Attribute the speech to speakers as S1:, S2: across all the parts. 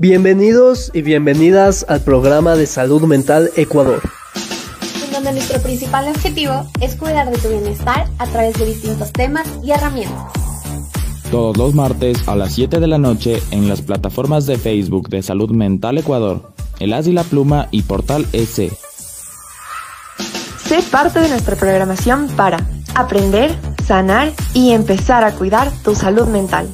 S1: Bienvenidos y bienvenidas al programa de Salud Mental Ecuador.
S2: En donde nuestro principal objetivo es cuidar de tu bienestar a través de distintos temas y herramientas.
S3: Todos los martes a las 7 de la noche en las plataformas de Facebook de Salud Mental Ecuador, El As y la Pluma y Portal S.
S4: Sé parte de nuestra programación para aprender, sanar y empezar a cuidar tu salud mental.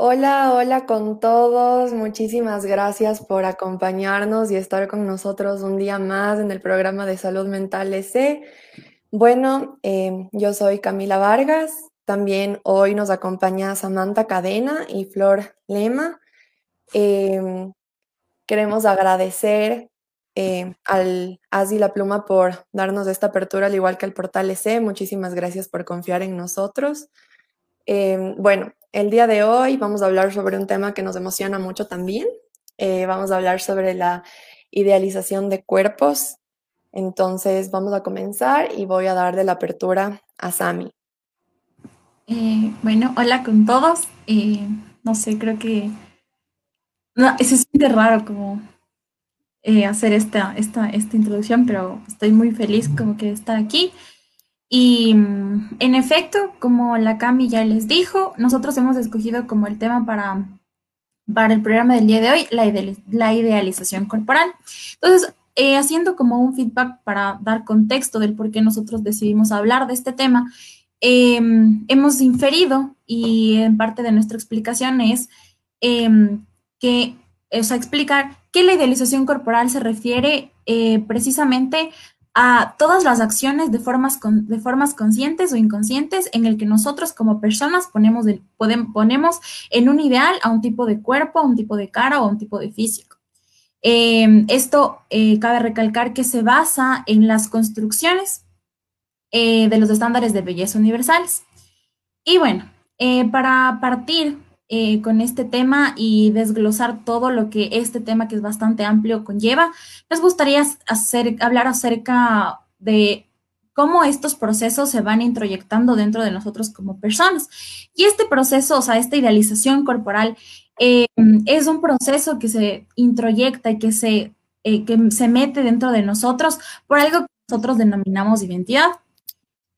S5: Hola, hola con todos. Muchísimas gracias por acompañarnos y estar con nosotros un día más en el programa de salud mental S. Bueno, eh, yo soy Camila Vargas. También hoy nos acompaña Samantha Cadena y Flor Lema. Em, queremos agradecer eh, al la Pluma por darnos esta apertura, al igual que al portal S. Muchísimas gracias por confiar en nosotros. Em, bueno, el día de hoy vamos a hablar sobre un tema que nos emociona mucho también. Eh, vamos a hablar sobre la idealización de cuerpos. Entonces vamos a comenzar y voy a darle la apertura a Sami.
S6: Eh, bueno, hola con todos. Eh, no sé, creo que no, se siente raro como hacer esta, esta, esta introducción, pero estoy muy feliz como que de estar aquí. Y mm, en efecto, como la Cami ya les dijo, nosotros hemos escogido como el tema para, para el programa del día de hoy la, idealización corporal. Entonces, eh, haciendo como un feedback para dar contexto del por qué nosotros decidimos hablar de este tema, em, hemos inferido y en parte de nuestra explicación es em, que, o sea, explicar que la idealización corporal se refiere eh, precisamente a todas las acciones de formas, de formas conscientes o inconscientes en el que nosotros como personas ponemos, ponemos en un ideal a un tipo de cuerpo, a un tipo de cara o a un tipo de físico. Em, esto eh, cabe recalcar que se basa en las construcciones eh, de los estándares de belleza universales. Y bueno, eh, para partir eh, con este tema y desglosar todo lo que este tema, que es bastante amplio, conlleva, nos gustaría hacer, hablar acerca de cómo estos procesos se van introyectando dentro de nosotros como personas. Y este proceso, o sea, esta idealización corporal, eh, es un proceso que se introyecta y que se, eh, que se mete dentro de nosotros por algo que nosotros denominamos identidad.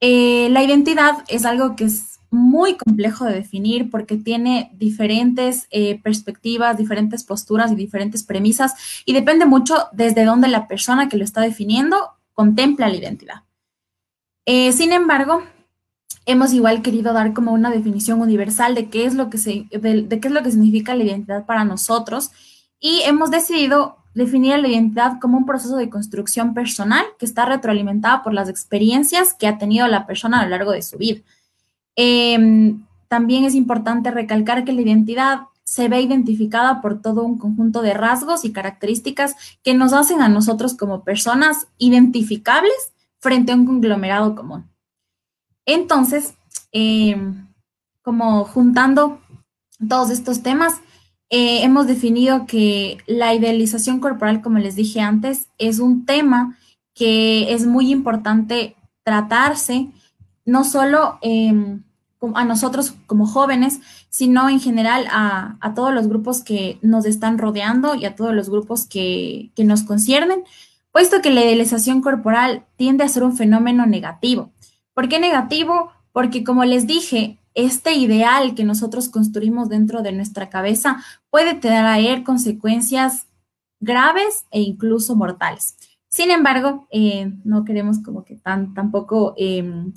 S6: la identidad es algo que es muy complejo de definir porque tiene diferentes eh, perspectivas, diferentes posturas y diferentes premisas y depende mucho desde dónde la persona que lo está definiendo contempla la identidad. Eh, sin embargo, hemos igual querido dar como una definición universal de qué es lo que se, de qué es lo que significa la identidad para nosotros y hemos decidido definir la identidad como un proceso de construcción personal que está retroalimentada por las experiencias que ha tenido la persona a lo largo de su vida. Em, también es importante recalcar que la identidad se ve identificada por todo un conjunto de rasgos y características que nos hacen a nosotros como personas identificables frente a un conglomerado común. Entonces, em, como juntando todos estos temas, eh, hemos definido que la idealización corporal, como les dije antes, es un tema que es muy importante tratarse no solo em, a nosotros como jóvenes, sino en general a, todos los grupos que nos están rodeando y a todos los grupos que, nos conciernen, puesto que la idealización corporal tiende a ser un fenómeno negativo. ¿Por qué negativo? Porque como les dije, este ideal que nosotros construimos dentro de nuestra cabeza puede traer consecuencias graves e incluso mortales. Sin embargo, eh, no queremos como que tan, tampoco em,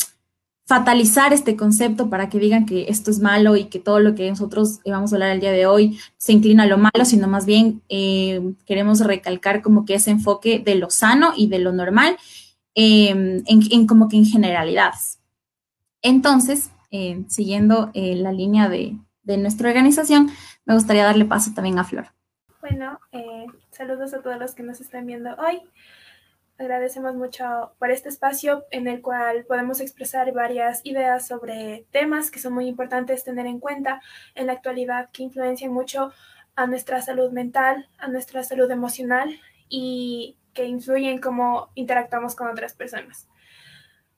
S6: fatalizar este concepto para que digan que esto es malo y que todo lo que nosotros vamos a hablar el día de hoy se inclina a lo malo, sino más bien eh, queremos recalcar como que ese enfoque de lo sano y de lo normal em, en, como que en generalidades. Entonces, eh, siguiendo eh, la línea de, de, nuestra organización, me gustaría darle paso también a Flor.
S7: Bueno, saludos a todos los que nos están viendo hoy. Agradecemos mucho por este espacio en el cual podemos expresar varias ideas sobre temas que son muy importantes tener en cuenta en la actualidad, que influencian mucho a nuestra salud mental, a nuestra salud emocional y que influyen cómo interactuamos con otras personas.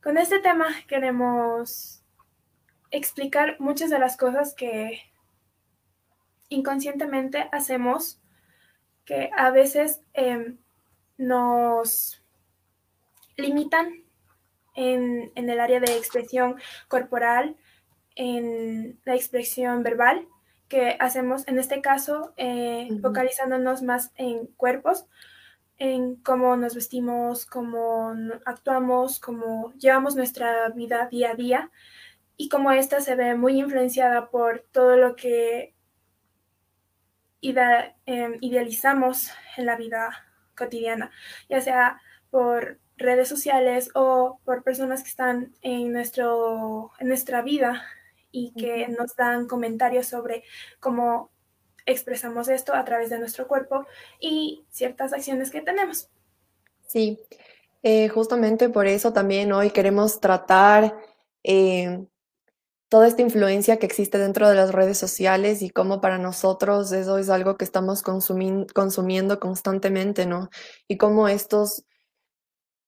S7: Con este tema queremos explicar muchas de las cosas que inconscientemente hacemos que a veces em, nos limitan en, el área de expresión corporal, en la expresión verbal que hacemos en este caso, eh, focalizándonos más en cuerpos, en cómo nos vestimos, cómo actuamos, cómo llevamos nuestra vida día a día y cómo esta se ve muy influenciada por todo lo que em, idealizamos en la vida cotidiana, ya sea por redes sociales o por personas que están en, nuestro, en nuestra vida y que nos dan comentarios sobre cómo expresamos esto a través de nuestro cuerpo y ciertas acciones que tenemos.
S5: Sí, eh, justamente por eso también hoy queremos tratar eh, toda esta influencia que existe dentro de las redes sociales y cómo para nosotros eso es algo que estamos consumiendo constantemente, ¿no? Y cómo estos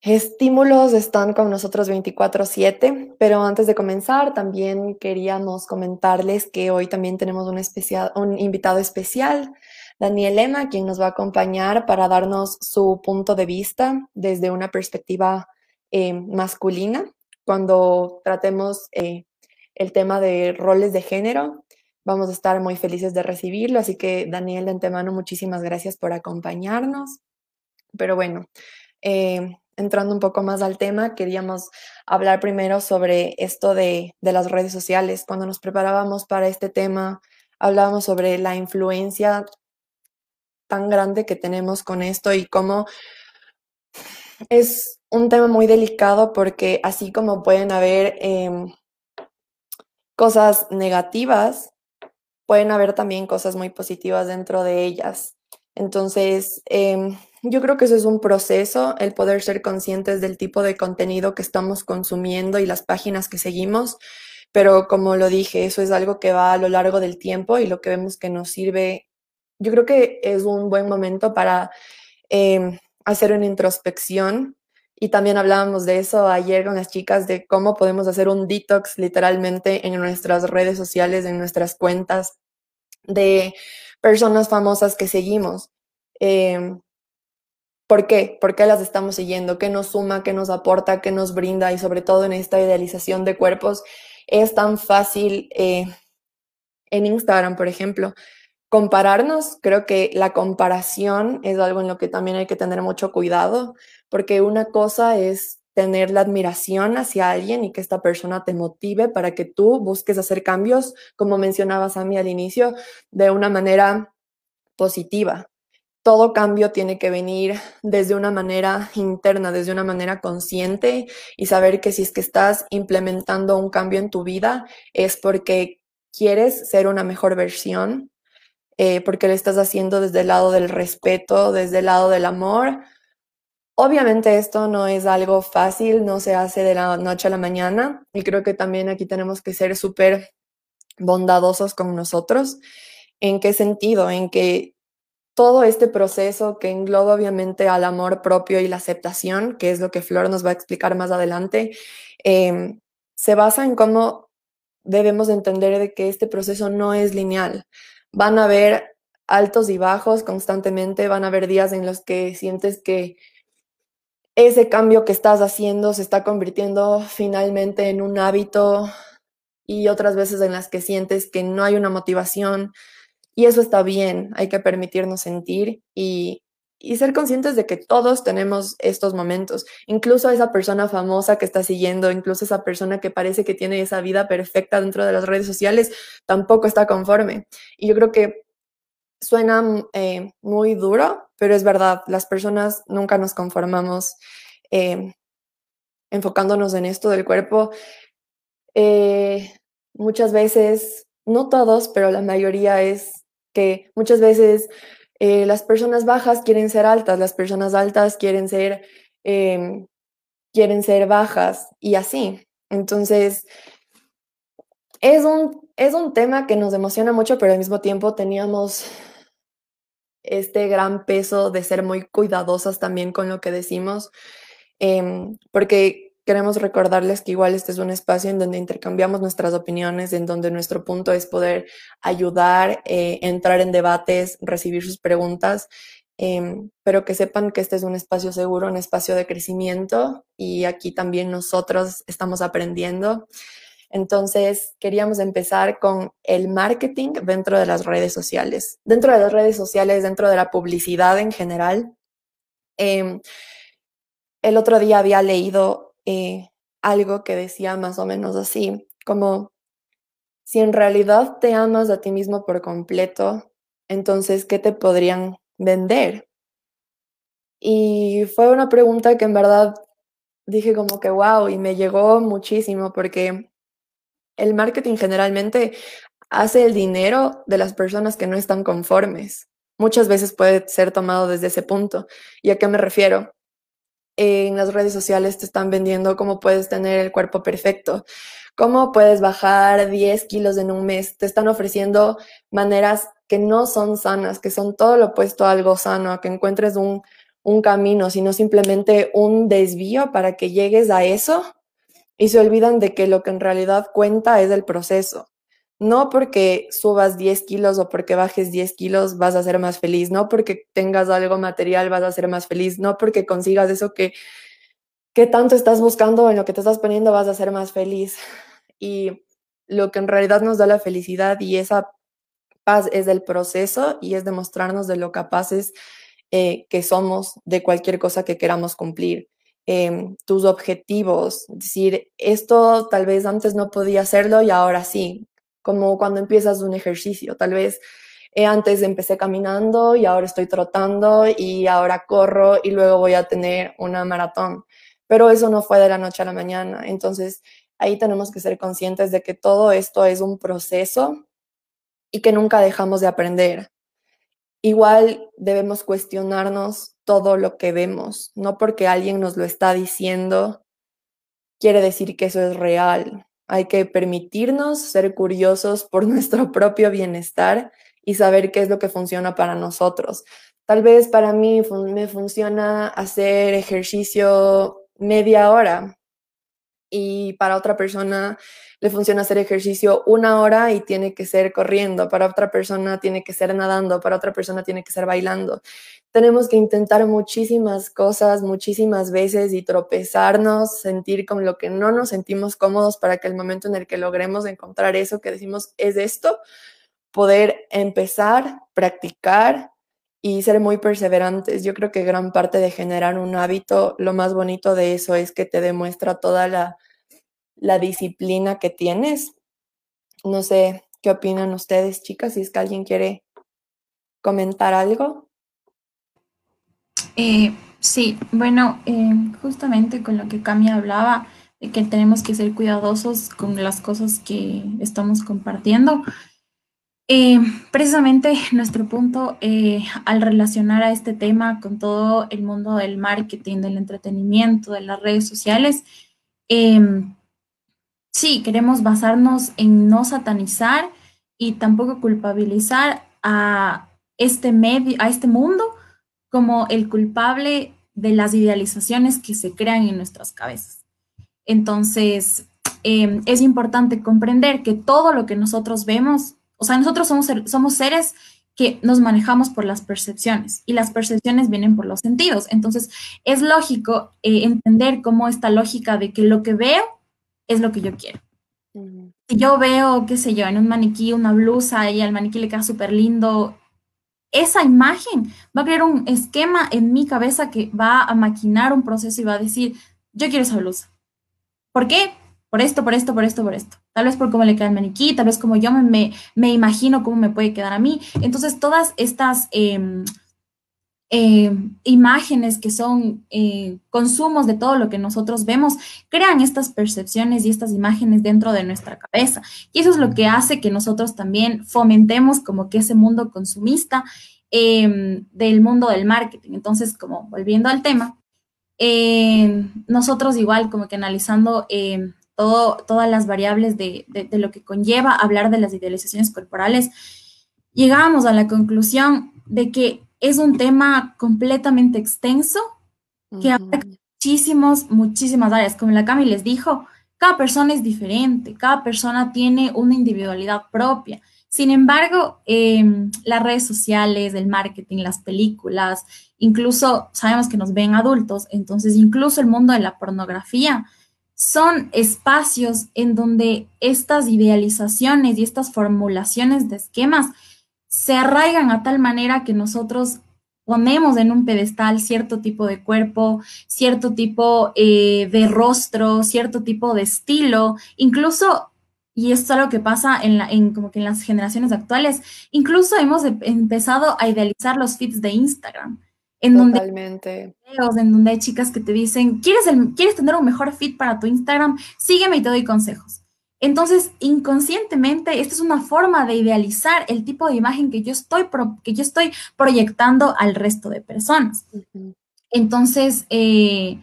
S5: estímulos están con nosotros 24/7, pero antes de comenzar también queríamos comentarles que hoy también tenemos un, especial, un invitado especial, Daniel Emma, quien nos va a acompañar para darnos su punto de vista desde una perspectiva eh, masculina cuando tratemos eh, el tema de roles de género. Vamos a estar muy felices de recibirlo, así que Daniel, de antemano, muchísimas gracias por acompañarnos. Pero bueno, eh, entrando un poco más al tema, queríamos hablar primero sobre esto de, las redes sociales. Cuando nos preparábamos para este tema, hablábamos sobre la influencia tan grande que tenemos con esto y cómo es un tema muy delicado porque así como pueden haber em, cosas negativas, pueden haber también cosas muy positivas dentro de ellas. Entonces, em, yo creo que eso es un proceso, el poder ser conscientes del tipo de contenido que estamos consumiendo y las páginas que seguimos, pero como lo dije, eso es algo que va a lo largo del tiempo y lo que vemos que nos sirve, yo creo que es un buen momento para em, hacer una introspección. Y también hablábamos de eso ayer con las chicas, de cómo podemos hacer un detox literalmente en nuestras redes sociales, en nuestras cuentas de personas famosas que seguimos. Em, ¿Por qué? ¿Por qué las estamos siguiendo? ¿Qué nos suma? ¿Qué nos aporta? ¿Qué nos brinda? Y sobre todo en esta idealización de cuerpos, es tan fácil eh, en Instagram, por ejemplo, compararnos. Creo que la comparación es algo en lo que también hay que tener mucho cuidado, porque una cosa es tener la admiración hacia alguien y que esta persona te motive para que tú busques hacer cambios, como mencionabas a mí al inicio, de una manera positiva todo cambio tiene que venir desde una manera interna, desde una manera consciente y saber que si es que estás implementando un cambio en tu vida es porque quieres ser una mejor versión, eh, porque lo estás haciendo desde el lado del respeto, desde el lado del amor. Obviamente esto no es algo fácil, no se hace de la noche a la mañana y creo que también aquí tenemos que ser súper bondadosos con nosotros. ¿En qué sentido? En que todo este proceso que engloba obviamente al amor propio y la aceptación, que es lo que Flor nos va a explicar más adelante, em, se basa en cómo debemos entender de que este proceso no es lineal. Van a haber altos y bajos constantemente, van a haber días en los que sientes que ese cambio que estás haciendo se está convirtiendo finalmente en un hábito y otras veces en las que sientes que no hay una motivación, y eso está bien, hay que permitirnos sentir y, ser conscientes de que todos tenemos estos momentos, incluso esa persona famosa que está siguiendo, incluso esa persona que parece que tiene esa vida perfecta dentro de las redes sociales, tampoco está conforme. Y yo creo que suena eh, muy duro, pero es verdad, las personas nunca nos conformamos eh, enfocándonos en esto del cuerpo. Eh, muchas veces, no todos, pero la mayoría es que muchas veces eh, las personas bajas quieren ser altas, las personas altas quieren ser, em, quieren ser bajas y así. Entonces, es un, es un tema que nos emociona mucho, pero al mismo tiempo teníamos este gran peso de ser muy cuidadosas también con lo que decimos, em, porque queremos recordarles que igual este es un espacio en donde intercambiamos nuestras opiniones, en donde nuestro punto es poder ayudar, eh, entrar en debates, recibir sus preguntas, em, pero que sepan que este es un espacio seguro, un espacio de crecimiento y aquí también nosotros estamos aprendiendo. Entonces, queríamos empezar con el marketing dentro de las redes sociales. Dentro de las redes sociales, dentro de la publicidad en general. Em, el otro día había leído eh, algo que decía más o menos así, como si en realidad te amas a ti mismo por completo, entonces, ¿qué te podrían vender? Y fue una pregunta que en verdad dije como que wow y me llegó muchísimo porque el marketing generalmente hace el dinero de las personas que no están conformes. Muchas veces puede ser tomado desde ese punto. ¿Y a qué me refiero? En las redes sociales te están vendiendo cómo puedes tener el cuerpo perfecto, cómo puedes bajar 10 kilos en un mes. Te están ofreciendo maneras que no son sanas, que son todo lo opuesto a algo sano, a que encuentres un, un camino, sino simplemente un desvío para que llegues a eso y se olvidan de que lo que en realidad cuenta es el proceso. No porque subas 10 kilos o porque bajes 10 kilos vas a ser más feliz, no porque tengas algo material vas a ser más feliz, no porque consigas eso que, que tanto estás buscando en lo que te estás poniendo vas a ser más feliz. Y lo que en realidad nos da la felicidad y esa paz es el proceso y es demostrarnos de lo capaces eh, que somos de cualquier cosa que queramos cumplir. Em, tus objetivos, decir, esto tal vez antes no podía hacerlo y ahora sí, como cuando empiezas un ejercicio, tal vez eh, antes empecé caminando y ahora estoy trotando y ahora corro y luego voy a tener una maratón, pero eso no fue de la noche a la mañana, entonces ahí tenemos que ser conscientes de que todo esto es un proceso y que nunca dejamos de aprender. Igual debemos cuestionarnos todo lo que vemos. No porque alguien nos lo está diciendo, quiere decir que eso es real. Hay que permitirnos ser curiosos por nuestro propio bienestar y saber qué es lo que funciona para nosotros. Tal vez para mí me funciona hacer ejercicio media hora y para otra persona le funciona hacer ejercicio una hora y tiene que ser corriendo, para otra persona tiene que ser nadando, para otra persona tiene que ser bailando. Tenemos que intentar muchísimas cosas, muchísimas veces y tropezarnos, sentir con lo que no nos sentimos cómodos para que el momento en el que logremos encontrar eso que decimos es esto, poder empezar, practicar y ser muy perseverantes. Yo creo que gran parte de generar un hábito, lo más bonito de eso es que te demuestra toda la la disciplina que tienes. No sé qué opinan ustedes, chicas, si es que alguien quiere comentar algo.
S6: Eh, sí, bueno, eh, justamente con lo que Cami hablaba, de que tenemos que ser cuidadosos con las cosas que estamos compartiendo. Eh, precisamente nuestro punto al relacionar a este tema con todo el mundo del marketing, del entretenimiento, de las redes sociales, sí, queremos basarnos en no satanizar y tampoco culpabilizar a este medio, a este mundo como el culpable de las idealizaciones que se crean en nuestras cabezas. Entonces, em, es importante comprender que todo lo que nosotros vemos, o sea, nosotros somos, somos seres que nos manejamos por las percepciones y las percepciones vienen por los sentidos. Entonces, es lógico eh, entender cómo esta lógica de que lo que veo es lo que yo quiero. Si yo veo, qué sé yo, en un maniquí una blusa y al maniquí le queda súper lindo, esa imagen va a crear un esquema en mi cabeza que va a maquinar un proceso y va a decir, yo quiero esa blusa. ¿Por qué? Por esto, por esto, por esto, por esto. Tal vez por cómo le queda el maniquí, tal vez como yo me, me, imagino cómo me puede quedar a mí. Entonces, todas estas... Em, eh, imágenes que son eh, consumos de todo lo que nosotros vemos, crean estas percepciones y estas imágenes dentro de nuestra cabeza. Y eso es lo que hace que nosotros también fomentemos como que ese mundo consumista em, del mundo del marketing. Entonces, como volviendo al tema, em, nosotros igual como que analizando em, todo, todas las variables de, de lo que conlleva hablar de las idealizaciones corporales, llegamos a la conclusión de que es un tema completamente extenso que muchísimos, muchísimas áreas. Como la Cami les dijo, cada persona es diferente, cada persona tiene una individualidad propia. Sin embargo, em, las redes sociales, el marketing, las películas, incluso sabemos que nos ven adultos, entonces incluso el mundo de la pornografía son espacios en donde estas idealizaciones y estas formulaciones de esquemas se arraigan a tal manera que nosotros ponemos en un pedestal cierto tipo de cuerpo, cierto tipo eh, de rostro, cierto tipo de estilo, incluso, y esto es algo que pasa en, la, en, como que en las generaciones actuales, incluso hemos empezado a idealizar los feeds de Instagram. En
S5: Totalmente.
S6: donde en donde hay chicas que te dicen, ¿quieres, el, ¿quieres tener un mejor feed para tu Instagram? Sígueme y te doy consejos. Entonces, inconscientemente, esta es una forma de idealizar el tipo de imagen que yo estoy, que yo estoy proyectando al resto de personas. Entonces, eh,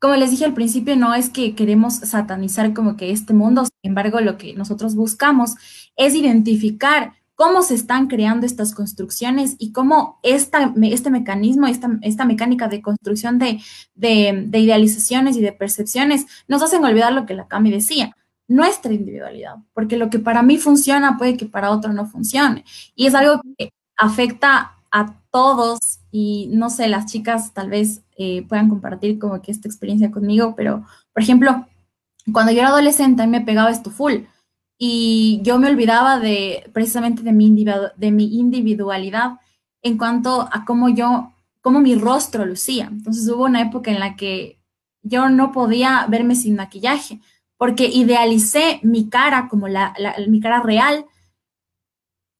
S6: como les dije al principio, no es que queremos satanizar como que este mundo, sin embargo, lo que nosotros buscamos es identificar cómo se están creando estas construcciones y cómo esta, este mecanismo, esta, esta mecánica de construcción de, de, de idealizaciones y de percepciones nos hacen olvidar lo que la Cami decía nuestra individualidad, porque lo que para mí funciona puede que para otro no funcione. Y es algo que afecta a todos y no sé, las chicas tal vez eh, puedan compartir como que esta experiencia conmigo, pero por ejemplo, cuando yo era adolescente me pegaba esto full y yo me olvidaba de precisamente de mi, de mi individualidad en cuanto a cómo yo, cómo mi rostro lucía. Entonces hubo una época en la que yo no podía verme sin maquillaje porque idealicé mi cara como la, mi cara real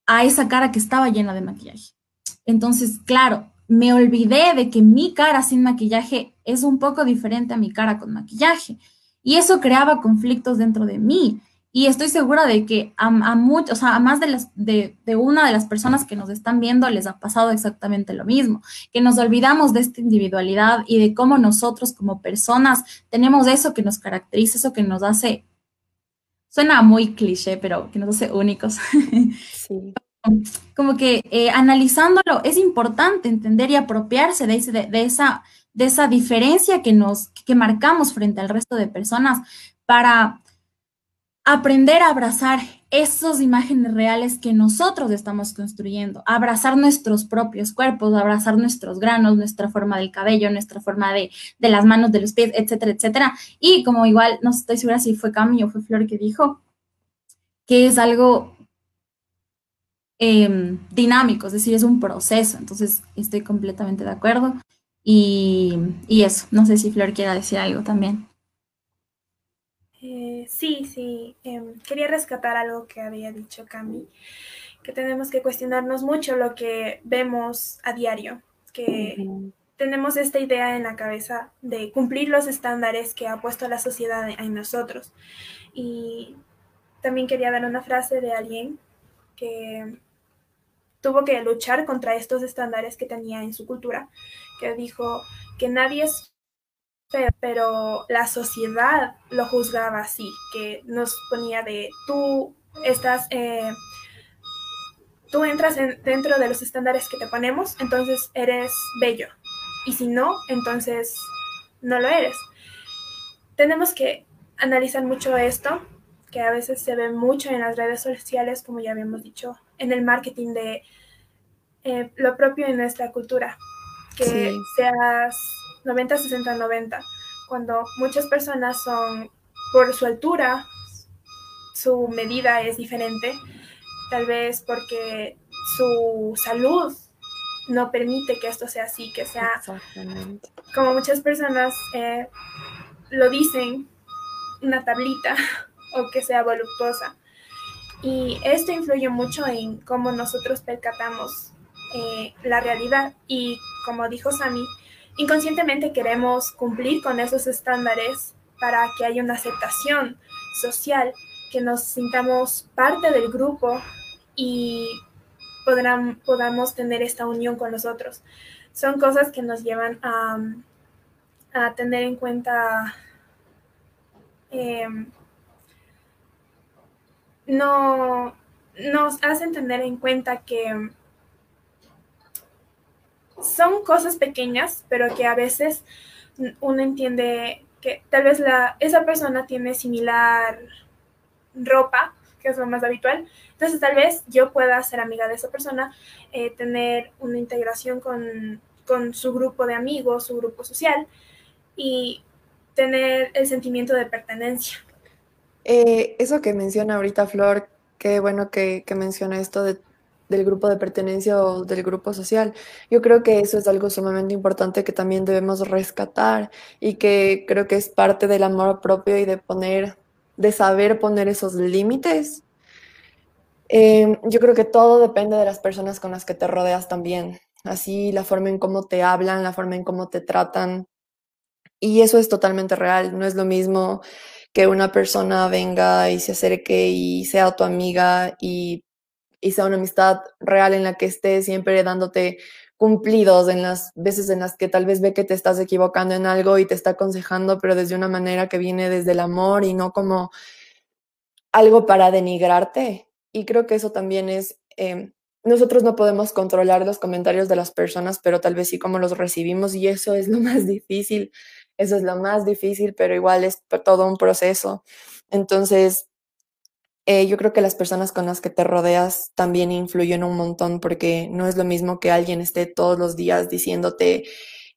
S6: a esa cara que estaba llena de maquillaje. Entonces, claro, me olvidé de que mi cara sin maquillaje es un poco diferente a mi cara con maquillaje. Y eso creaba conflictos dentro de mí. Y estoy segura de que a, muchos, o sea, a más de, las, de, de, una de las personas que nos están viendo les ha pasado exactamente lo mismo, que nos olvidamos de esta individualidad y de cómo nosotros como personas tenemos eso que nos caracteriza, eso que nos hace, suena muy cliché, pero que nos hace únicos. Sí. Como que eh, analizándolo es importante entender y apropiarse de, ese, de, esa, de esa diferencia que nos que marcamos frente al resto de personas para aprender a abrazar esas imágenes reales que nosotros estamos construyendo, abrazar nuestros propios cuerpos, abrazar nuestros granos, nuestra forma del cabello, nuestra forma de, las manos, de los pies, etcétera, etcétera. Y como igual, no estoy segura si fue Cami o fue Flor que dijo, que es algo em, dinámico, es decir, es un proceso. Entonces, estoy completamente de acuerdo. Y, y eso, no sé si Flor quiera decir algo también.
S7: Eh, sí, sí. Em, quería rescatar algo que había dicho Cami, que tenemos que cuestionarnos mucho lo que vemos a diario, que tenemos esta idea en la cabeza de cumplir los estándares que ha puesto la sociedad en nosotros. Y también quería dar una frase de alguien que tuvo que luchar contra estos estándares que tenía en su cultura, que dijo que nadie es pero la sociedad lo juzgaba así, que nos ponía de tú estás, eh, tú entras dentro de los estándares que te ponemos, entonces eres bello, y si no, entonces no lo eres. Tenemos que analizar mucho esto, que a veces se ve mucho en las redes sociales, como ya habíamos dicho, en el marketing de eh, lo propio en nuestra cultura, que seas 90, 60, 90. Cuando muchas personas son por su altura, su medida es diferente, tal vez porque su salud no permite que esto sea así, que sea como muchas personas eh, lo dicen, una tablita o que sea voluptuosa. Y esto influye mucho en cómo nosotros percatamos eh, la realidad. Y como dijo Sami, Inconscientemente queremos cumplir con esos estándares para que haya una aceptación social, que nos sintamos parte del grupo y podamos tener esta unión con los otros. Son cosas que nos llevan a, tener en cuenta em, no nos hacen tener en cuenta que son cosas pequeñas, pero que a veces uno entiende que tal vez la, esa persona tiene similar ropa, que es lo más habitual. Entonces tal vez yo pueda ser amiga de esa persona, eh, tener una integración con, con su grupo de amigos, su grupo social y tener el sentimiento de pertenencia.
S5: Eh, eso que menciona ahorita Flor, qué bueno que, que menciona esto de, del grupo de pertenencia o del grupo social. Yo creo que eso es algo sumamente importante que también debemos rescatar y que creo que es parte del amor propio y de poner, de saber poner esos límites. Eh, yo creo que todo depende de las personas con las que te rodeas también. Así la forma en cómo te hablan, la forma en cómo te tratan. Y eso es totalmente real. No es lo mismo que una persona venga y se acerque y sea tu amiga y, y sea una amistad real en la que esté siempre dándote cumplidos en las veces en las que tal vez ve que te estás equivocando en algo y te está aconsejando, pero desde una manera que viene desde el amor y no como algo para denigrarte. Y creo que eso también es, eh, nosotros no podemos controlar los comentarios de las personas, pero tal vez sí como los recibimos y eso es lo más difícil eso es lo más difícil, pero igual es todo un proceso. Entonces, eh, yo creo que las personas con las que te rodeas también influyen un montón porque no es lo mismo que alguien esté todos los días diciéndote,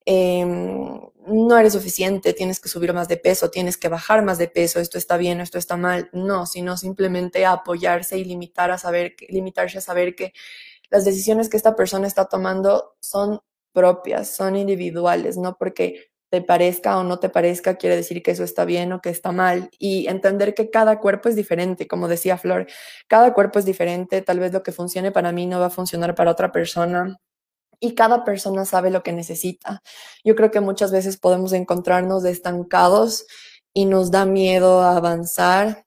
S5: em, no eres suficiente, tienes que subir más de peso, tienes que bajar más de peso, esto está bien, esto está mal. No, sino simplemente apoyarse y limitar a saber, limitarse a saber que las decisiones que esta persona está tomando son propias, son individuales, no porque te parezca o no te parezca, quiere decir que eso está bien o que está mal. Y entender que cada cuerpo es diferente, como decía Flor, cada cuerpo es diferente, tal vez lo que funcione para mí no va a funcionar para otra persona. Y cada persona sabe lo que necesita. Yo creo que muchas veces podemos encontrarnos estancados y nos da miedo avanzar,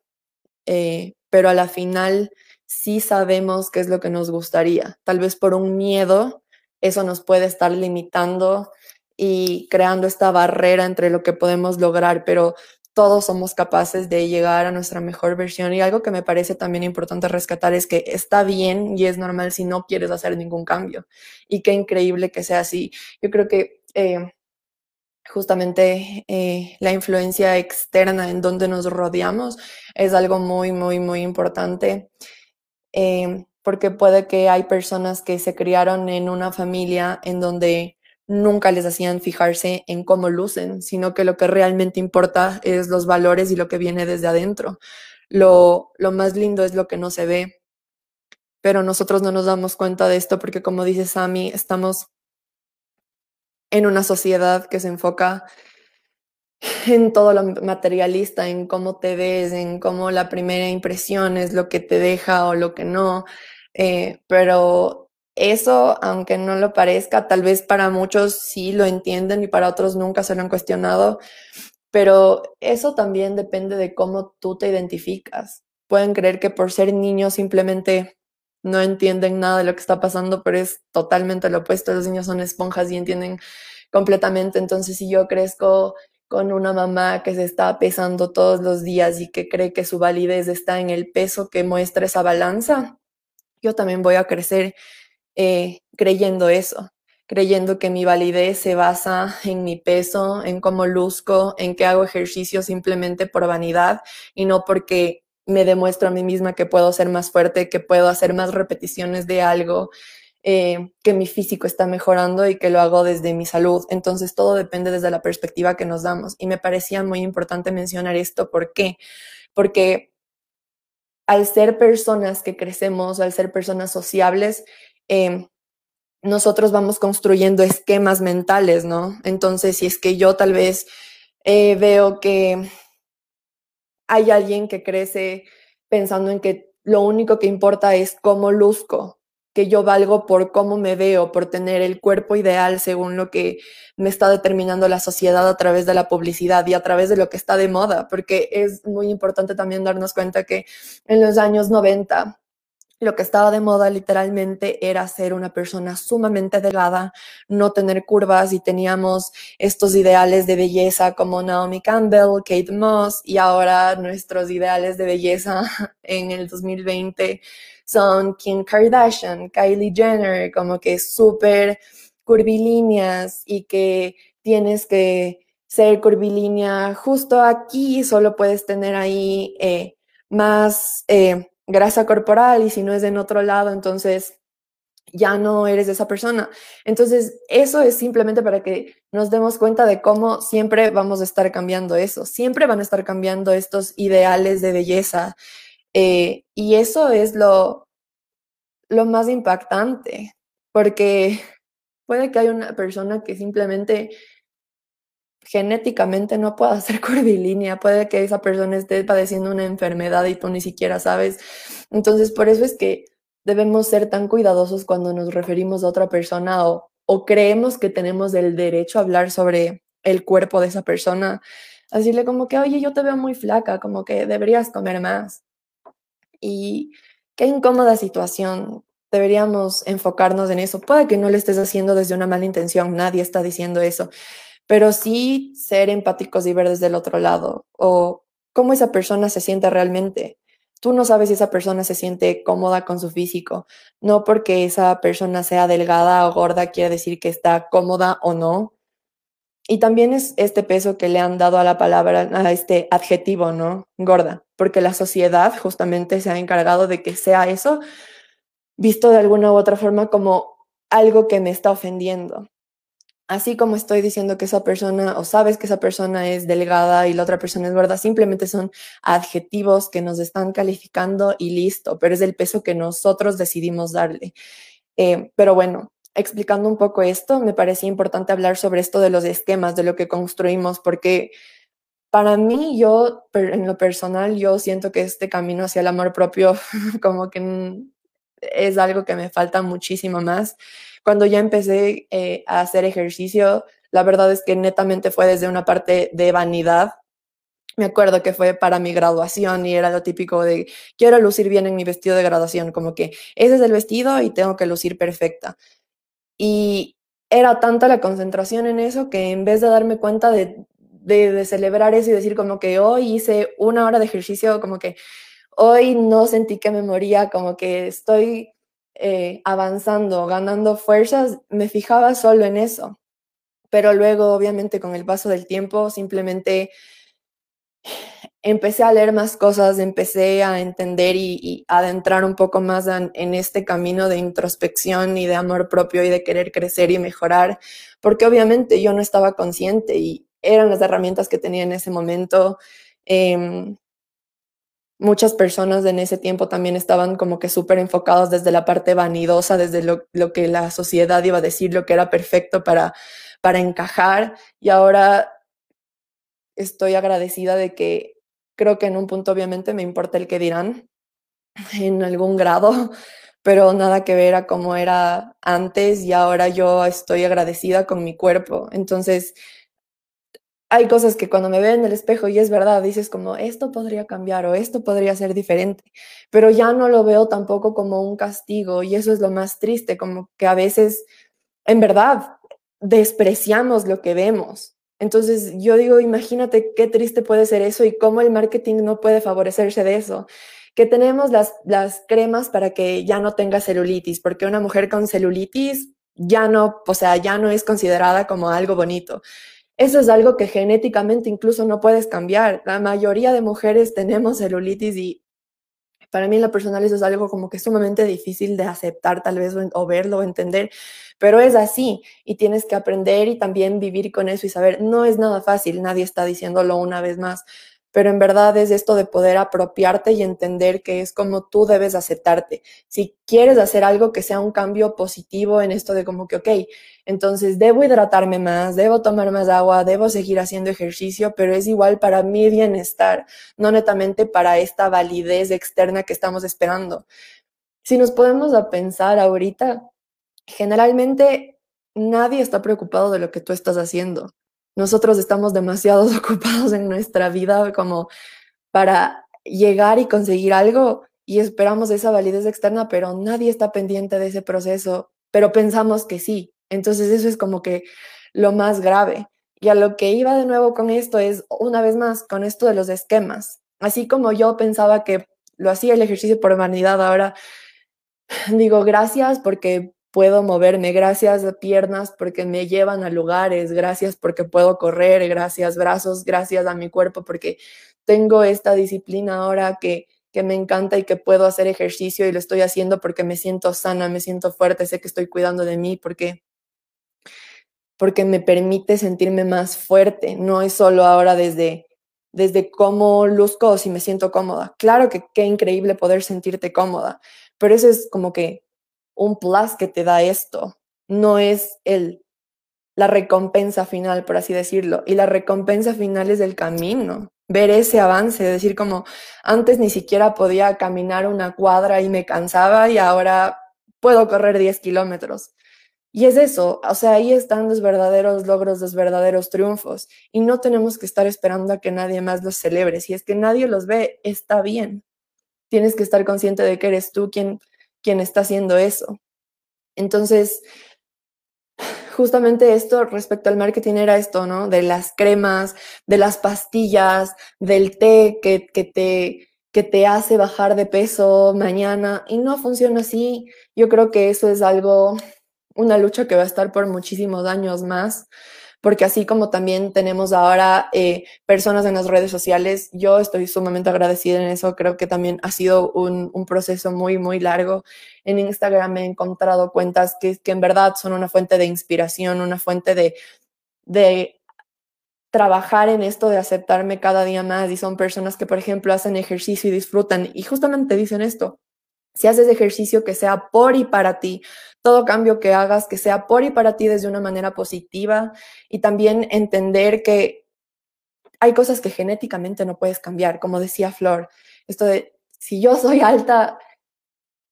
S5: eh, pero a la final sí sabemos qué es lo que nos gustaría. Tal vez por un miedo eso nos puede estar limitando y creando esta barrera entre lo que podemos lograr, pero todos somos capaces de llegar a nuestra mejor versión. Y algo que me parece también importante rescatar es que está bien y es normal si no quieres hacer ningún cambio. Y qué increíble que sea así. Yo creo que eh, justamente eh, la influencia externa en donde nos rodeamos es algo muy, muy, muy importante. Eh, porque puede que hay personas que se criaron en una familia en donde nunca les hacían fijarse en cómo lucen, sino que lo que realmente importa es los valores y lo que viene desde adentro. Lo, lo más lindo es lo que no se ve, pero nosotros no nos damos cuenta de esto porque como dice Sami, estamos en una sociedad que se enfoca en todo lo materialista, en cómo te ves, en cómo la primera impresión es lo que te deja o lo que no, eh, pero eso, aunque no lo parezca, tal vez para muchos sí lo entienden y para otros nunca se lo han cuestionado, pero eso también depende de cómo tú te identificas. Pueden creer que por ser niños simplemente no entienden nada de lo que está pasando, pero es totalmente lo opuesto. Los niños son esponjas y entienden completamente. Entonces, si yo crezco con una mamá que se está pesando todos los días y que cree que su validez está en el peso que muestra esa balanza, yo también voy a crecer eh, creyendo eso, creyendo que mi validez se basa en mi peso, en cómo luzco, en que hago ejercicio simplemente por vanidad y no porque me demuestro a mí misma que puedo ser más fuerte, que puedo hacer más repeticiones de algo, eh, que mi físico está mejorando y que lo hago desde mi salud. Entonces todo depende desde la perspectiva que nos damos. Y me parecía muy importante mencionar esto. ¿Por qué? Porque al ser personas que crecemos, al ser personas sociables, Em, nosotros vamos construyendo esquemas mentales, ¿no? Entonces, si es que yo tal vez eh, veo que hay alguien que crece pensando en que lo único que importa es cómo luzco, que yo valgo por cómo me veo, por tener el cuerpo ideal según lo que me está determinando la sociedad a través de la publicidad y a través de lo que está de moda, porque es muy importante también darnos cuenta que en los años 90 lo que estaba de moda literalmente era ser una persona sumamente delgada, no tener curvas y teníamos estos ideales de belleza como Naomi Campbell, Kate Moss y ahora nuestros ideales de belleza en el 2020 son Kim Kardashian, Kylie Jenner, como que súper curvilíneas y que tienes que ser curvilínea justo aquí, solo puedes tener ahí eh, más eh, grasa corporal y si no es en otro lado, entonces ya no eres esa persona. Entonces, eso es simplemente para que nos demos cuenta de cómo siempre vamos a estar cambiando eso, siempre van a estar cambiando estos ideales de belleza. Eh, y eso es lo, lo más impactante, porque puede que haya una persona que simplemente genéticamente no pueda ser curvilínea, puede que esa persona esté padeciendo una enfermedad y tú ni siquiera sabes. Entonces, por eso es que debemos ser tan cuidadosos cuando nos referimos a otra persona o, o creemos que tenemos el derecho a hablar sobre el cuerpo de esa persona. Decirle como que, oye, yo te veo muy flaca, como que deberías comer más. Y qué incómoda situación. Deberíamos enfocarnos en eso. Puede que no lo estés haciendo desde una mala intención, nadie está diciendo eso, pero sí ser empáticos y ver desde el otro lado o cómo esa persona se siente realmente. Tú no sabes si esa persona se siente cómoda con su físico. No porque esa persona sea delgada o gorda quiere decir que está cómoda o no. Y también es este peso que le han dado a la palabra, a este adjetivo, ¿no? Gorda, porque la sociedad justamente se ha encargado de que sea eso visto de alguna u otra forma como algo que me está ofendiendo así como estoy diciendo que esa persona o sabes que esa persona es delgada y la otra persona es gorda, simplemente son adjetivos que nos están calificando y listo, pero es el peso que nosotros decidimos darle. Eh, pero bueno, explicando un poco esto, me parecía importante hablar sobre esto de los esquemas, de lo que construimos, porque para mí, yo, en lo personal, yo siento que este camino hacia el amor propio como que es algo que me falta muchísimo más. Cuando ya empecé eh, a hacer ejercicio, la verdad es que netamente fue desde una parte de vanidad. Me acuerdo que fue para mi graduación y era lo típico de quiero lucir bien en mi vestido de graduación, como que ese es el vestido y tengo que lucir perfecta. Y era tanta la concentración en eso que en vez de darme cuenta de, de, de celebrar eso y decir como que hoy hice una hora de ejercicio, como que hoy no sentí que me moría, como que estoy eh, avanzando, ganando fuerzas, me fijaba solo en eso. Pero luego, obviamente, con el paso del tiempo, simplemente empecé a leer más cosas, empecé a entender y, adentrar un poco más en, este camino de introspección y de amor propio y de querer crecer y mejorar, porque obviamente yo no estaba consciente y eran las herramientas que tenía en ese momento. Em, muchas personas en ese tiempo también estaban como que súper enfocados desde la parte vanidosa, desde lo, que la sociedad iba a decir, lo que era perfecto para, para encajar. Y ahora estoy agradecida de que creo que en un punto obviamente me importa el que dirán en algún grado, pero nada que ver a cómo era antes y ahora yo estoy agradecida con mi cuerpo. Entonces, hay cosas que cuando me veo en el espejo y es verdad, dices como esto podría cambiar o esto podría ser diferente, pero ya no lo veo tampoco como un castigo y eso es lo más triste, como que a veces en verdad despreciamos lo que vemos. Entonces yo digo, imagínate qué triste puede ser eso y cómo el marketing no puede favorecerse de eso. Que tenemos las, las cremas para que ya no tenga celulitis, porque una mujer con celulitis ya no, o sea, ya no es considerada como algo bonito eso es algo que genéticamente incluso no puedes cambiar. La mayoría de mujeres tenemos celulitis y para mí en lo personal eso es algo como que sumamente difícil de aceptar tal vez o, verlo o entender, pero es así y tienes que aprender y también vivir con eso y saber, no es nada fácil, nadie está diciéndolo una vez más, pero en verdad es esto de poder apropiarte y entender que es como tú debes aceptarte. Si quieres hacer algo que sea un cambio positivo en esto de como que, ok, entonces debo hidratarme más, debo tomar más agua, debo seguir haciendo ejercicio, pero es igual para mi bienestar, no netamente para esta validez externa que estamos esperando. Si nos podemos a pensar ahorita, generalmente nadie está preocupado de lo que tú estás haciendo nosotros estamos demasiado ocupados en nuestra vida como para llegar y conseguir algo y esperamos esa validez externa, pero nadie está pendiente de ese proceso, pero pensamos que sí. Entonces eso es como que lo más grave. Y a lo que iba de nuevo con esto es, una vez más, con esto de los esquemas. Así como yo pensaba que lo hacía el ejercicio por vanidad, ahora digo gracias porque puedo moverme, gracias a piernas porque me llevan a lugares, gracias porque puedo correr, gracias brazos, gracias a mi cuerpo porque tengo esta disciplina ahora que, que me encanta y que puedo hacer ejercicio y lo estoy haciendo porque me siento sana, me siento fuerte, sé que estoy cuidando de mí porque porque me permite sentirme más fuerte, no es solo ahora desde desde cómo luzco o si me siento cómoda. Claro que qué increíble poder sentirte cómoda, pero eso es como que un plus que te da esto, no es el, la recompensa final, por así decirlo. Y la recompensa final es el camino, ver ese avance, decir como antes ni siquiera podía caminar una cuadra y me cansaba y ahora puedo correr 10 kilómetros. Y es eso, o sea, ahí están los verdaderos logros, los verdaderos triunfos. Y no tenemos que estar esperando a que nadie más los celebre. Si es que nadie los ve, está bien. Tienes que estar consciente de que eres tú quien quien está haciendo eso. Entonces, justamente esto respecto al marketing era esto, ¿no? De las cremas, de las pastillas, del té que, que, te, que te hace bajar de peso mañana y no funciona así. Yo creo que eso es algo, una lucha que va a estar por muchísimos años más porque así como también tenemos ahora eh, personas en las redes sociales, yo estoy sumamente agradecida en eso, creo que también ha sido un, un proceso muy, muy largo. En Instagram he encontrado cuentas que, que en verdad son una fuente de inspiración, una fuente de, de trabajar en esto de aceptarme cada día más. Y son personas que, por ejemplo, hacen ejercicio y disfrutan. Y justamente dicen esto, si haces ejercicio que sea por y para ti, todo cambio que hagas que sea por y para ti desde una manera positiva y también entender que hay cosas que genéticamente no puedes cambiar, como decía Flor, esto de si yo soy alta,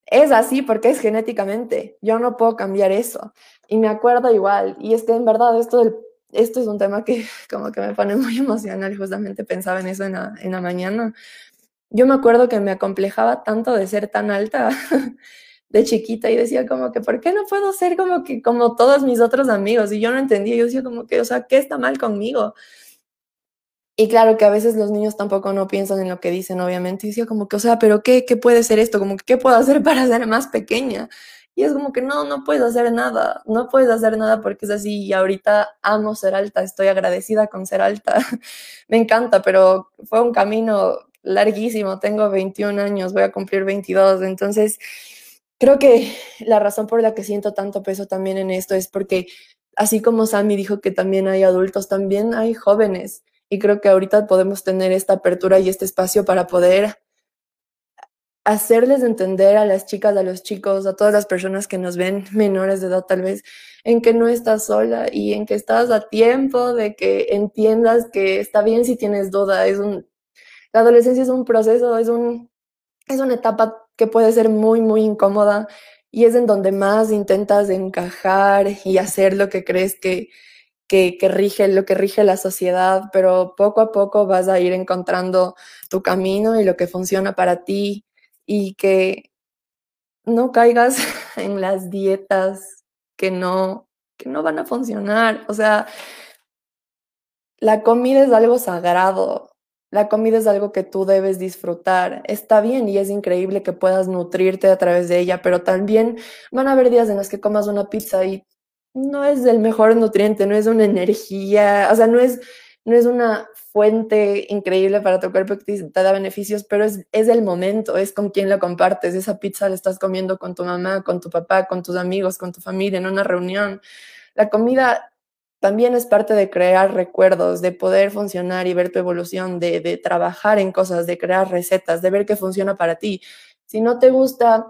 S5: es así porque es genéticamente, yo no puedo cambiar eso. Y me acuerdo igual, y es que en verdad esto, es un tema que como que me pone muy emocional, justamente pensaba en eso en la, en la mañana, yo me acuerdo que me acomplejaba tanto de ser tan alta de chiquita y decía como que, ¿por qué no puedo ser como que como todos mis otros amigos? Y yo no entendía, yo decía como que, o sea, ¿qué está mal conmigo? Y claro que a veces los niños tampoco no piensan en lo que dicen, obviamente. Y decía como que, o sea, ¿pero qué, qué puede ser esto? Como ¿qué puedo hacer para ser más pequeña? Y es como que no, no puedes hacer nada, no puedes hacer nada porque es así. Y ahorita amo ser alta, estoy agradecida con ser alta. Me encanta, pero fue un camino larguísimo, tengo 21 años, voy a cumplir 22, entonces creo que la razón por la que siento tanto peso también en esto es porque así como Sammy dijo que también hay adultos, también hay jóvenes. Y creo que ahorita podemos tener esta apertura y este espacio para poder hacerles entender a las chicas, a los chicos, a todas las personas que nos ven menores de edad tal vez, en que no estás sola y en que estás a tiempo de que entiendas que está bien si tienes duda, es un, la adolescencia es un proceso, es, un, es una etapa que puede ser muy, muy incómoda y es en donde más intentas encajar y hacer lo que crees que, que, que, rige, lo que rige la sociedad, pero poco a poco vas a ir encontrando tu camino y lo que funciona para ti y que no caigas en las dietas que no, que no van a funcionar. O sea, la comida es algo sagrado, la comida es algo que tú debes disfrutar. Está bien y es increíble que puedas nutrirte a través de ella, pero también van a haber días en los que comas una pizza y no es el mejor nutriente, no es una energía, o sea, no es, no es una fuente increíble para tu cuerpo que te, da beneficios, pero es, es el momento, es con quien lo compartes. Esa pizza la estás comiendo con tu mamá, con tu papá, con tus amigos, con tu familia, en una reunión. La comida también es parte de crear recuerdos, de poder funcionar y ver tu evolución, de, de, trabajar en cosas, de crear recetas, de ver qué funciona para ti. Si no te gusta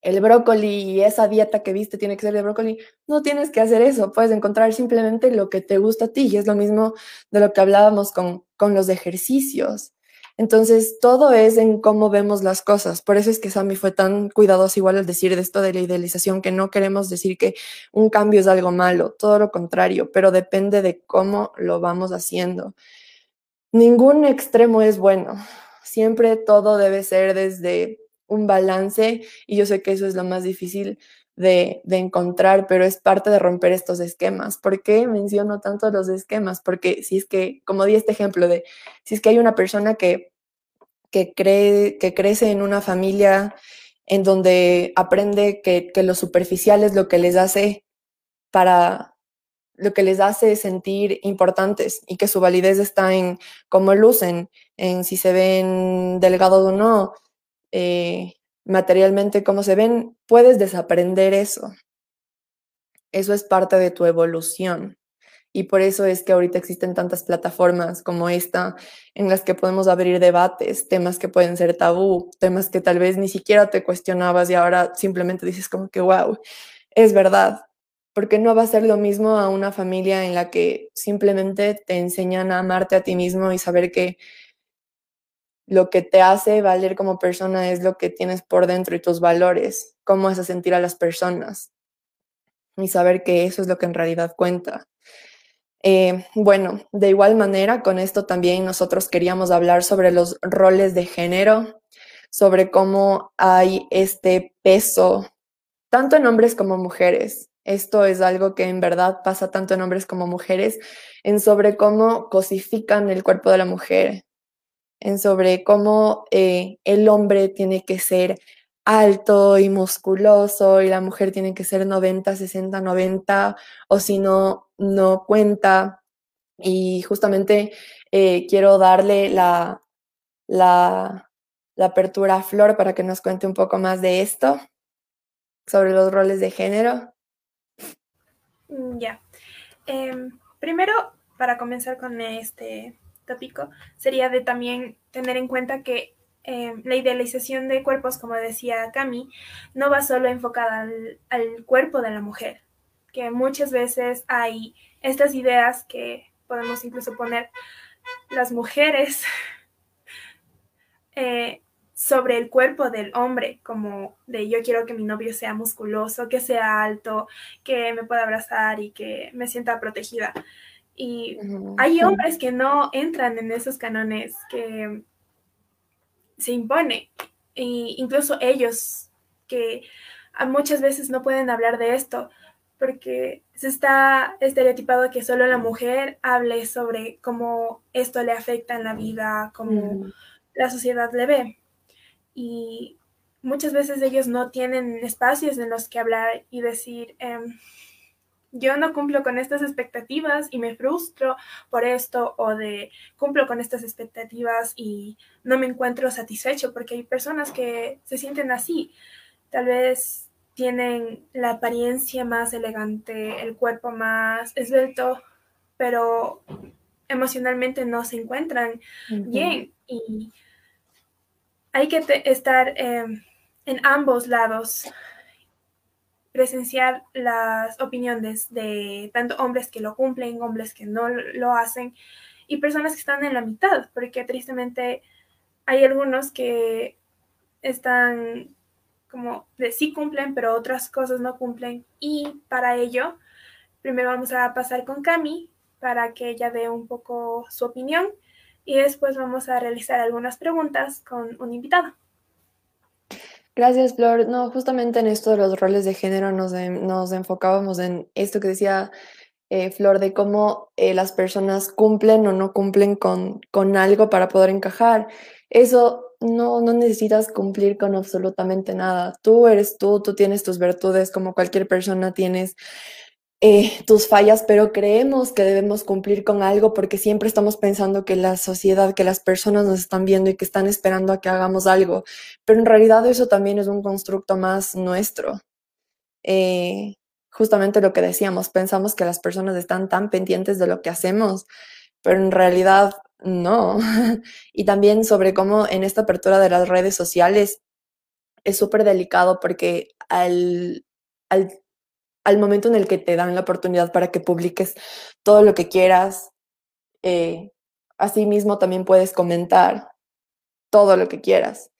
S5: el brócoli y esa dieta que viste tiene que ser de brócoli, no tienes que hacer eso, puedes encontrar simplemente lo que te gusta a ti y es lo mismo de lo que hablábamos con, con los ejercicios. Entonces, todo es en cómo vemos las cosas. Por eso es que Sammy fue tan cuidadoso igual al decir de esto de la idealización, que no queremos decir que un cambio es algo malo, todo lo contrario, pero depende de cómo lo vamos haciendo. Ningún extremo es bueno. Siempre todo debe ser desde un balance y yo sé que eso es lo más difícil de, de, encontrar, pero es parte de romper estos esquemas. ¿Por qué menciono tanto los esquemas? Porque si es que, como di este ejemplo de, si es que hay una persona que, que, cree, que crece en una familia en donde aprende que, que lo superficial es lo que les hace para lo que les hace sentir importantes y que su validez está en cómo lucen, en si se ven delgados o no, eh, materialmente cómo se ven, puedes desaprender eso. Eso es parte de tu evolución. Y por eso es que ahorita existen tantas plataformas como esta en las que podemos abrir debates, temas que pueden ser tabú, temas que tal vez ni siquiera te cuestionabas y ahora simplemente dices como que, wow, es verdad. Porque no va a ser lo mismo a una familia en la que simplemente te enseñan a amarte a ti mismo y saber que lo que te hace valer como persona es lo que tienes por dentro y tus valores, cómo a sentir a las personas y saber que eso es lo que en realidad cuenta. Eh, bueno, de igual manera, con esto también nosotros queríamos hablar sobre los roles de género, sobre cómo hay este peso, tanto en hombres como mujeres. Esto es algo que en verdad pasa tanto en hombres como mujeres, en sobre cómo cosifican el cuerpo de la mujer, en sobre cómo eh, el hombre tiene que ser alto y musculoso y la mujer tiene que ser 90, 60, 90 o si no, no cuenta. Y justamente eh, quiero darle la, la, apertura a Flor para que nos cuente un poco más de esto, sobre los roles de género.
S7: Mm, ya. Em, primero, para comenzar con este tópico, sería de también tener en cuenta que eh, la idealización de cuerpos, como decía Cami, no va solo enfocada al, cuerpo de la mujer, que muchas veces hay estas ideas que podemos incluso poner las mujeres eh, sobre el cuerpo del hombre, como de yo quiero que mi novio sea musculoso, que sea alto, que me pueda abrazar y que me sienta protegida. Y hay hombres que no entran en esos canones, que se impone. E incluso ellos, que muchas veces no pueden hablar de esto, porque se está estereotipado que solo la mujer hable sobre cómo esto le afecta en la vida, cómo la sociedad le ve. Y muchas veces ellos no tienen espacios en los que hablar y decir, em, yo no cumplo con estas expectativas y me frustro por esto o de cumplo con estas expectativas y no me encuentro satisfecho porque hay personas que se sienten así. Tal vez tienen la apariencia más elegante, el cuerpo más esbelto, pero emocionalmente no se encuentran bien. Y hay que estar eh, en ambos lados presenciar las opiniones de tanto hombres que lo cumplen, hombres que no lo hacen y personas que están en la mitad, porque tristemente hay algunos que están como de sí cumplen, pero otras cosas no cumplen. Y para ello, primero vamos a pasar con Cami para que ella dé un poco su opinión y después vamos a realizar algunas preguntas con un invitado.
S5: Gracias, Flor. No, justamente en esto de los roles de género nos, nos enfocábamos en esto que decía eh, Flor, de cómo eh, las personas cumplen o no cumplen con, con algo para poder encajar. Eso no, no necesitas cumplir con absolutamente nada. Tú eres tú, tú tienes tus virtudes como cualquier persona tienes eh, tus fallas, pero creemos que debemos cumplir con algo porque siempre estamos pensando que la sociedad, que las personas nos están viendo y que están esperando a que hagamos algo, pero en realidad eso también es un constructo más nuestro. Eh, justamente lo que decíamos, pensamos que las personas están tan pendientes de lo que hacemos, pero en realidad no. y también sobre cómo en esta apertura de las redes sociales es súper delicado porque al, al al momento en el que te dan la oportunidad para que publiques todo lo que quieras. Eh, asimismo, también puedes comentar todo lo que quieras.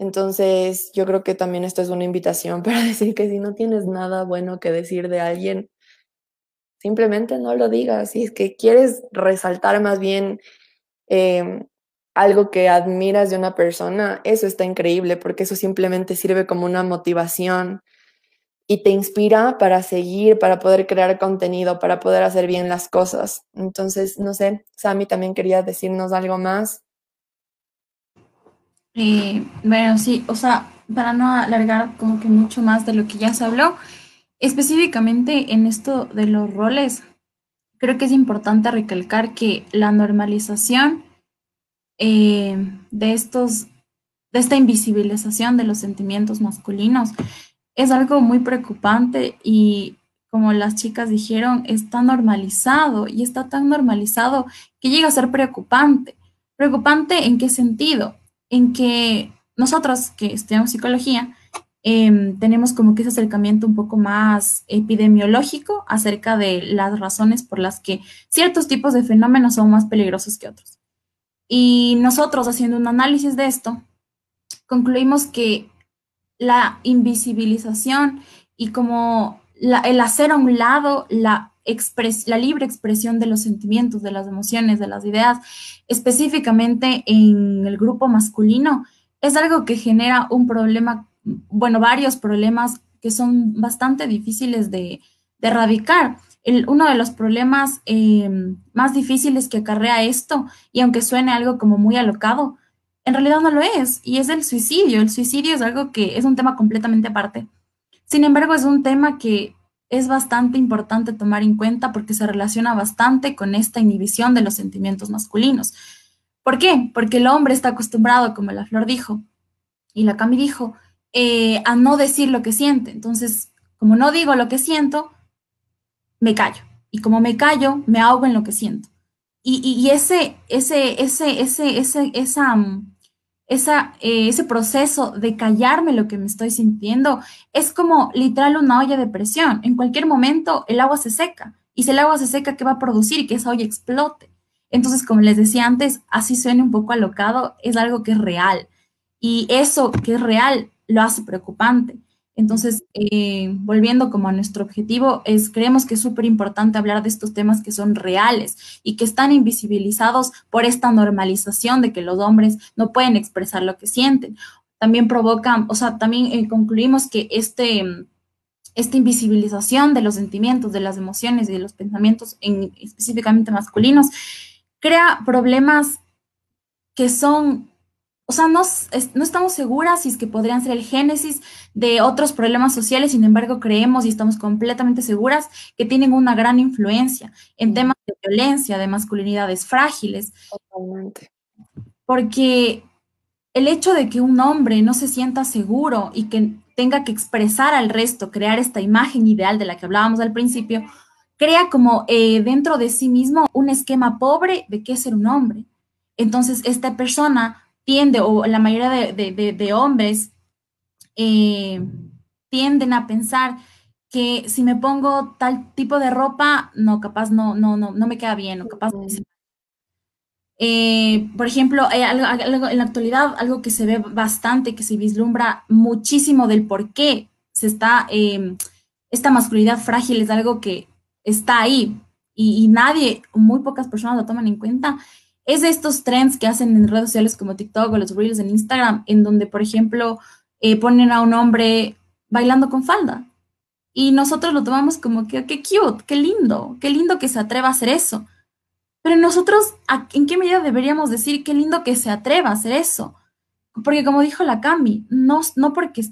S5: Entonces, yo creo que también esto es una invitación para decir que si no tienes nada bueno que decir de alguien, simplemente no lo digas. Si es que quieres resaltar más bien em, algo que admiras de una persona, eso está increíble porque eso simplemente sirve como una motivación y te inspira para seguir, para poder crear contenido, para poder hacer bien las cosas. Entonces, no sé, Sami también quería decirnos algo más.
S6: Eh, bueno, sí, o sea, para no alargar como que mucho más de lo que ya se habló, específicamente en esto de los roles, creo que es importante recalcar que la normalización eh, de estos, de esta invisibilización de los sentimientos masculinos es algo muy preocupante y como las chicas dijeron, está normalizado y está tan normalizado que llega a ser preocupante. ¿Preocupante en qué sentido? En que nosotros que estudiamos psicología, em, tenemos como que ese acercamiento un poco más epidemiológico acerca de las razones por las que ciertos tipos de fenómenos son más peligrosos que otros. Y nosotros haciendo un análisis de esto, concluimos que la invisibilización y como el hacer a un lado la, la libre expresión de los sentimientos, de las emociones, de las ideas, específicamente en el grupo masculino, es algo que genera un problema, bueno, varios problemas que son bastante difíciles de, erradicar. uno de los problemas em, más difíciles que acarrea esto, y aunque suene algo como muy alocado, en realidad no lo es, y es el suicidio. El suicidio es algo que es un tema completamente aparte. Sin embargo, es un tema que es bastante importante tomar en cuenta porque se relaciona bastante con esta inhibición de los sentimientos masculinos. ¿Por qué? Porque el hombre está acostumbrado, como la flor dijo, y la Cami dijo, eh, a no decir lo que siente. Entonces, como no digo lo que siento, me callo. Y como me callo, me ahogo en lo que siento. Y, ese, ese, ese, ese, ese, esa, mm, eh, ese proceso de callarme lo que me estoy sintiendo es como literal una olla de presión. En cualquier momento el agua se seca. Y si el agua se seca, ¿qué va a producir? Que esa olla explote. Entonces, como les decía antes, así suene un poco alocado, es algo que es real. Y eso que es real lo hace preocupante. Entonces, eh, volviendo como a nuestro objetivo, es, creemos que es súper importante hablar de estos temas que son reales y que están invisibilizados por esta normalización de que los hombres no pueden expresar lo que sienten. También provocan, o sea, también eh, concluimos que este, esta invisibilización de los sentimientos, de las emociones y de los pensamientos en, específicamente masculinos crea problemas que son, o sea, no, no estamos seguras si es que podrían ser el génesis de otros problemas sociales, sin embargo, creemos y estamos completamente seguras que tienen una gran influencia en temas de violencia, de masculinidades frágiles. Totalmente. Porque el hecho de que un hombre no se sienta seguro y que tenga que expresar al resto, crear esta imagen ideal de la que hablábamos al principio, crea como eh, dentro de sí mismo un esquema pobre de qué es ser un hombre. Entonces, esta persona tiende, o la mayoría de, hombres eh, tienden a pensar que si me pongo tal tipo de ropa, no, capaz no, no, no, no me queda bien, o capaz eh, por ejemplo, en la actualidad, algo que se ve bastante, que se vislumbra muchísimo del por qué se está, esta masculinidad frágil es algo que está ahí y, nadie, muy pocas personas lo toman en cuenta, es de estos trends que hacen en redes sociales como TikTok o los Reels en Instagram, en donde, por ejemplo, eh, ponen a un hombre bailando con falda. Y nosotros lo tomamos como que, qué cute, qué lindo, qué lindo que se atreva a hacer eso. Pero nosotros, ¿en qué medida deberíamos decir qué lindo que se atreva a hacer eso? Porque como dijo la Cami, no, no porque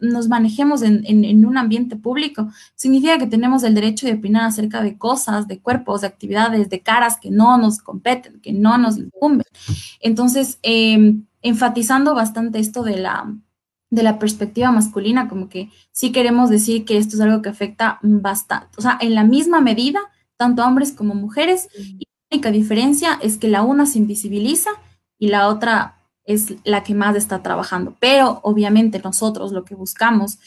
S6: nos manejemos en, un ambiente público, significa que tenemos el derecho de opinar acerca de cosas, de cuerpos, de actividades, de caras que no nos competen, que no nos incumben. Entonces, em, enfatizando bastante esto de la, de la perspectiva masculina, como que sí queremos decir que esto es algo que afecta bastante, o sea, en la misma medida, tanto a hombres como mujeres, y la única diferencia es que la una se invisibiliza y la otra es la que más está trabajando. Pero obviamente nosotros lo que buscamos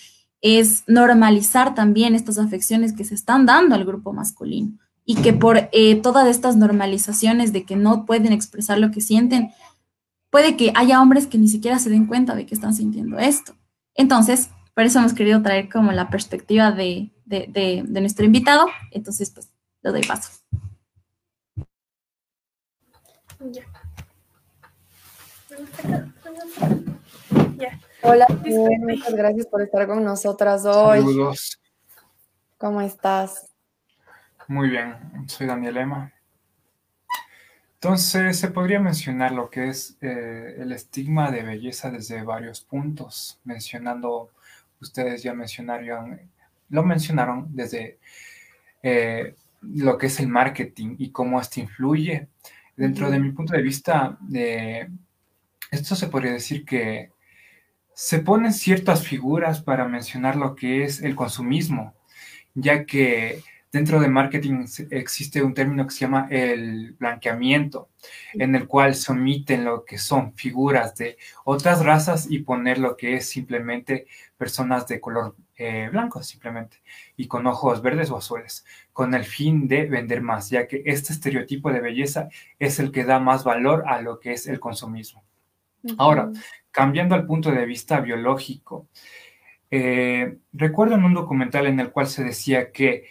S6: es normalizar también estas afecciones que se están dando al grupo masculino y que por eh, todas estas normalizaciones de que no pueden expresar lo que sienten, puede que haya hombres que ni siquiera se den cuenta de que están sintiendo esto. Entonces, por eso hemos querido traer como la perspectiva de, de, de nuestro invitado. Entonces, pues, le doy paso.
S5: Hola, muchas gracias por estar con nosotras hoy.
S8: Saludos.
S5: ¿Cómo estás?
S8: Muy bien, soy Daniel Emma. Entonces, se podría mencionar lo que es eh, el estigma de belleza desde varios puntos, mencionando, ustedes ya mencionaron, lo mencionaron desde eh, lo que es el marketing y cómo esto influye. Dentro de mi punto de vista, eh, esto se podría decir que se ponen ciertas figuras para mencionar lo que es el consumismo, ya que dentro de marketing existe un término que se llama el blanqueamiento, en el cual se omiten lo que son figuras de otras razas y poner lo que es simplemente personas de color eh, blanco, simplemente, y con ojos verdes o azules, con el fin de vender más, ya que este estereotipo de belleza es el que da más valor a lo que es el consumismo. Ahora, cambiando al punto de vista biológico, eh, recuerdo en un documental en el cual se decía que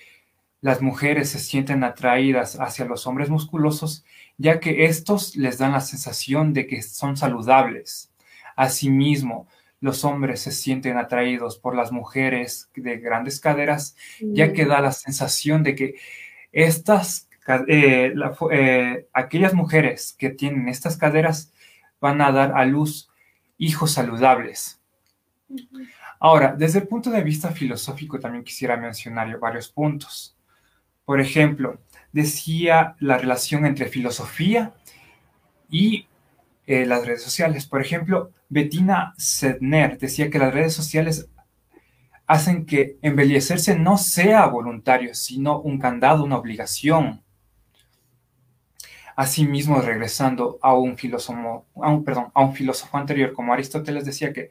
S8: las mujeres se sienten atraídas hacia los hombres musculosos, ya que estos les dan la sensación de que son saludables. Asimismo, los hombres se sienten atraídos por las mujeres de grandes caderas, ya que da la sensación de que estas, eh, eh, aquellas mujeres que tienen estas caderas van a dar a luz hijos saludables. Ahora, desde el punto de vista filosófico también quisiera mencionar varios puntos. Por ejemplo, decía la relación entre filosofía y eh, las redes sociales. Por ejemplo, Bettina Sedner decía que las redes sociales hacen que embellecerse no sea voluntario, sino un candado, una obligación. Asimismo, regresando a un filósofo, a un, perdón, a un filósofo anterior como Aristóteles decía que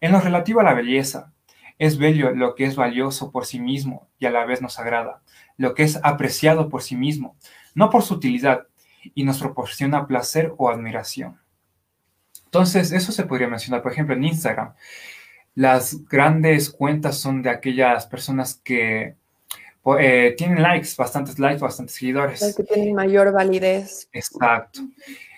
S8: en lo relativo a la belleza, es bello lo que es valioso por sí mismo y a la vez nos agrada, lo que es apreciado por sí mismo, no por su utilidad, y nos proporciona placer o admiración. Entonces, eso se podría mencionar, por ejemplo, en Instagram. Las grandes cuentas son de aquellas personas que eh, tienen likes, bastantes likes, bastantes seguidores.
S5: Las que tienen mayor validez.
S8: Exacto.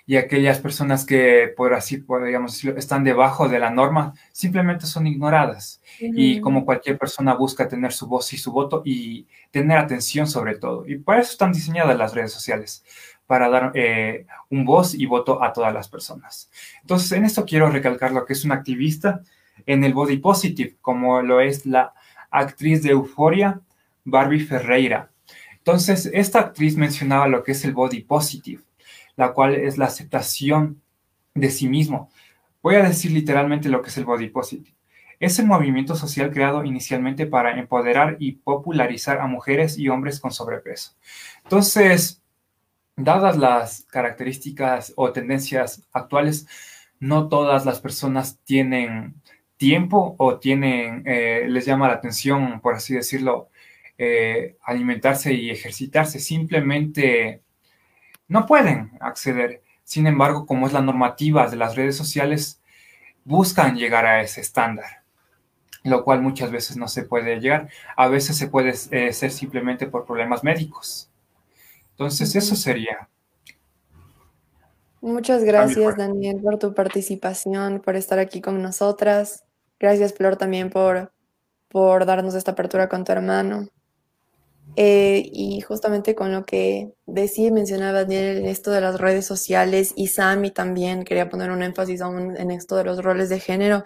S8: Y aquellas personas que, por así podríamos decirlo, están debajo de la norma, simplemente son ignoradas. Y como cualquier persona busca tener su voz y su voto y tener atención sobre todo. Y por eso están diseñadas las redes sociales, para dar eh, un voz y voto a todas las personas. Entonces, en esto quiero recalcar lo que es una activista en el body positive, como lo es la actriz de Euforia, Barbie Ferreira. Entonces, esta actriz mencionaba lo que es el body positive, la cual es la aceptación de sí mismo. Voy a decir literalmente lo que es el body positive. Es el movimiento social creado inicialmente para empoderar y popularizar a mujeres y hombres con sobrepeso. Entonces, dadas las características o tendencias actuales, no todas las personas tienen tiempo o tienen, eh, les llama la atención, por así decirlo, eh, alimentarse y ejercitarse, simplemente no pueden acceder. Sin embargo, como es la normativa de las redes sociales, buscan llegar a ese estándar, lo cual muchas veces no se puede llegar. A veces se puede eh, ser simplemente por problemas médicos. Entonces, eso sería.
S5: Muchas gracias, Daniel, por tu participación, por estar aquí con nosotras. Gracias, Flor, también por, por darnos esta apertura con tu hermano. Eh, y justamente con lo que decía y mencionaba Daniel en esto de las redes sociales y Sammy también quería poner un énfasis aún en esto de los roles de género.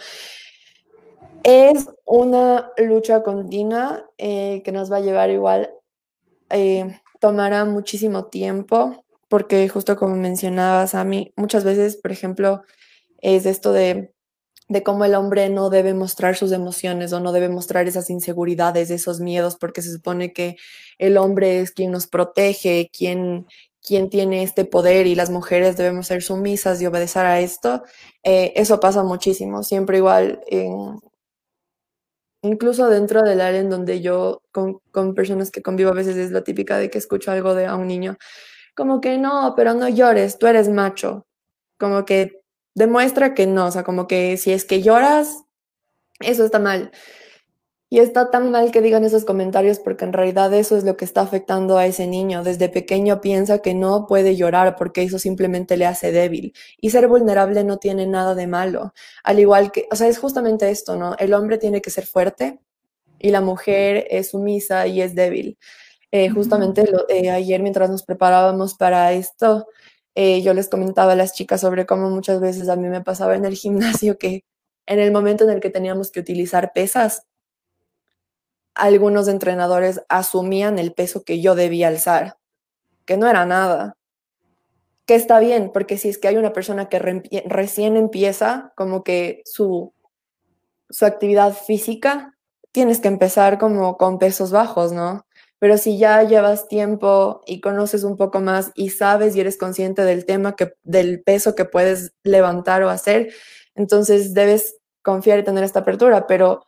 S5: Es una lucha continua eh, que nos va a llevar igual, eh, tomará muchísimo tiempo, porque justo como mencionaba Sammy, muchas veces, por ejemplo, es esto de de cómo el hombre no debe mostrar sus emociones o no debe mostrar esas inseguridades, esos miedos, porque se supone que el hombre es quien nos protege, quien, tiene este poder y las mujeres debemos ser sumisas y obedecer a esto. Eh, eso pasa muchísimo, siempre igual, incluso dentro del área en donde yo con, con personas que convivo a veces es la típica de que escucho algo de a un niño, como que no, pero no llores, tú eres macho, como que demuestra que no, o sea, como que si es que lloras, eso está mal. Y está tan mal que digan esos comentarios porque en realidad eso es lo que está afectando a ese niño. Desde pequeño piensa que no puede llorar porque eso simplemente le hace débil. Y ser vulnerable no tiene nada de malo. Al igual que, o sea, es justamente esto, ¿no? El hombre tiene que ser fuerte y la mujer es sumisa y es débil. Eh, justamente eh, ayer mientras nos preparábamos para esto, eh, yo les comentaba a las chicas sobre cómo muchas veces a mí me pasaba en el gimnasio que en el momento en el que teníamos que utilizar pesas, algunos entrenadores asumían el peso que yo debía alzar, que no era nada. Que está bien, porque si es que hay una persona que recién empieza, como que su, su actividad física, tienes que empezar como con pesos bajos, ¿no? Pero si ya llevas tiempo y conoces un poco más y sabes y eres consciente del tema, que, del peso que puedes levantar o hacer, entonces debes confiar y tener esta apertura. Pero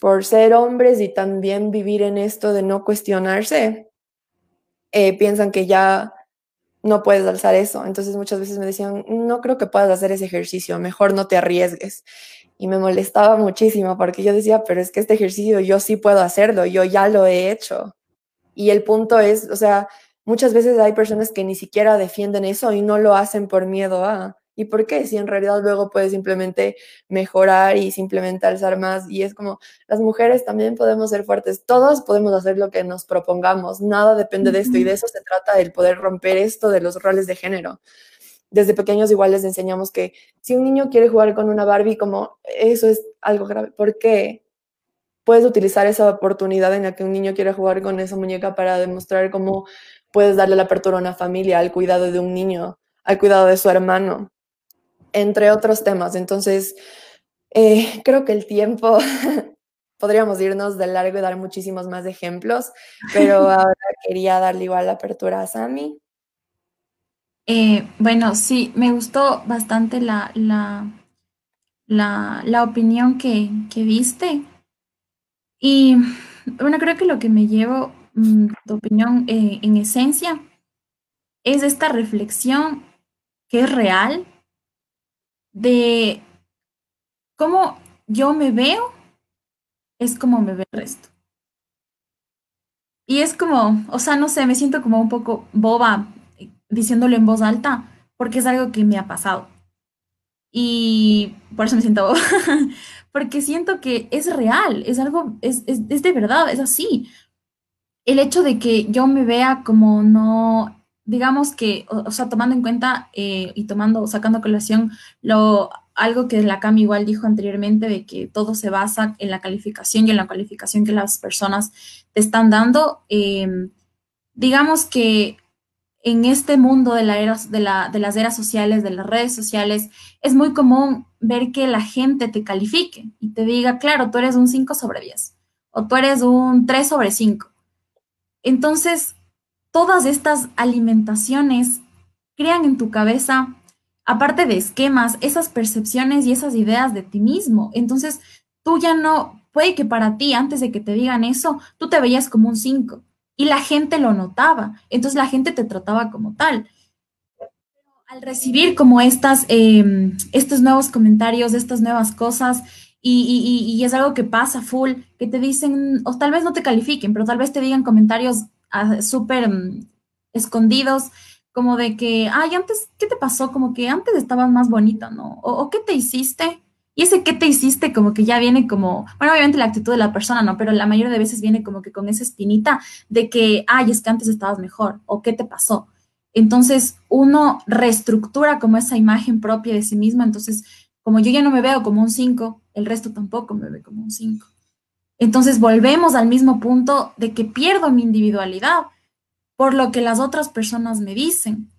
S5: por ser hombres y también vivir en esto de no cuestionarse, eh, piensan que ya no puedes alzar eso. Entonces muchas veces me decían, no creo que puedas hacer ese ejercicio, mejor no te arriesgues. Y me molestaba muchísimo porque yo decía, pero es que este ejercicio yo sí puedo hacerlo, yo ya lo he hecho. Y el punto es, o sea, muchas veces hay personas que ni siquiera defienden eso y no lo hacen por miedo a. ¿Y por qué? Si en realidad luego puedes simplemente mejorar y simplemente alzar más. Y es como, las mujeres también podemos ser fuertes, todos podemos hacer lo que nos propongamos, nada depende de esto y de eso se trata el poder romper esto de los roles de género. Desde pequeños igual les enseñamos que si un niño quiere jugar con una Barbie, como eso es algo grave. ¿Por qué? Puedes utilizar esa oportunidad en la que un niño quiere jugar con esa muñeca para demostrar cómo puedes darle la apertura a una familia, al cuidado de un niño, al cuidado de su hermano, entre otros temas. Entonces, eh, creo que el tiempo, podríamos irnos de largo y dar muchísimos más ejemplos, pero ahora quería darle igual la apertura a Sami.
S6: Eh, bueno, sí, me gustó bastante la, la, la, opinión que, que viste. Y bueno, creo que lo que me llevo, mm, tu opinión eh, en esencia, es esta reflexión que es real de cómo yo me veo, es como me ve el resto. Y es como, o sea, no sé, me siento como un poco boba eh, diciéndolo en voz alta, porque es algo que me ha pasado. Y por eso me siento porque siento que es real, es algo, es, es, de verdad, es así. El hecho de que yo me vea como no, digamos que, o, sea, tomando en cuenta eh, y tomando, sacando colación lo, algo que la Cam igual dijo anteriormente, de que todo se basa en la calificación y en la calificación que las personas te están dando, em, digamos que en este mundo de, la de, la, de, las eras sociales, de las redes sociales, es muy común ver que la gente te califique y te diga, claro, tú eres un 5 sobre 10 o tú eres un 3 sobre 5. Entonces, todas estas alimentaciones crean en tu cabeza, aparte de esquemas, esas percepciones y esas ideas de ti mismo. Entonces, tú ya no, puede que para ti, antes de que te digan eso, tú te veías como un 5 y la gente lo notaba, entonces la gente te trataba como tal. Al recibir como estas, em, estos nuevos comentarios, estas nuevas cosas, y, es algo que pasa full, que te dicen, o tal vez no te califiquen, pero tal vez te digan comentarios ah, súper em, escondidos, como de que, ay, antes, ¿qué te pasó? Como que antes estabas más bonita, ¿no? O ¿qué te hiciste? Y ese qué te hiciste como que ya viene como, bueno, obviamente la actitud de la persona, ¿no? Pero la mayoría de veces viene como que con esa espinita de que, ay, es que antes estabas mejor o qué te pasó. Entonces uno reestructura como esa imagen propia de sí mismo. Entonces, como yo ya no me veo como un 5, el resto tampoco me ve como un 5. Entonces volvemos al mismo punto de que pierdo mi individualidad por lo que las otras personas me dicen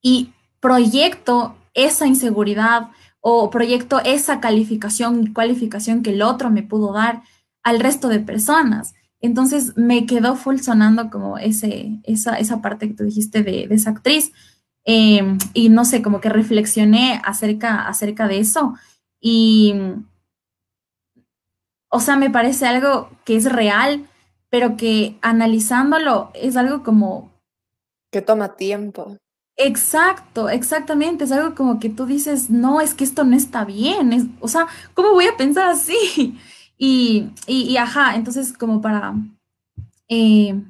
S6: y proyecto esa inseguridad, o proyecto esa calificación y cualificación que el otro me pudo dar al resto de personas. Entonces me quedó full sonando como ese, esa, esa parte que tú dijiste de, esa actriz. Em, y no sé, como que reflexioné acerca, acerca de eso. Y, o sea, me parece algo que es real, pero que analizándolo es algo como...
S5: Que toma tiempo.
S6: Exacto, exactamente. Es algo como que tú dices, no, es que esto no está bien. Es, o sea, ¿cómo voy a pensar así? Y, y, ajá, entonces como para eh,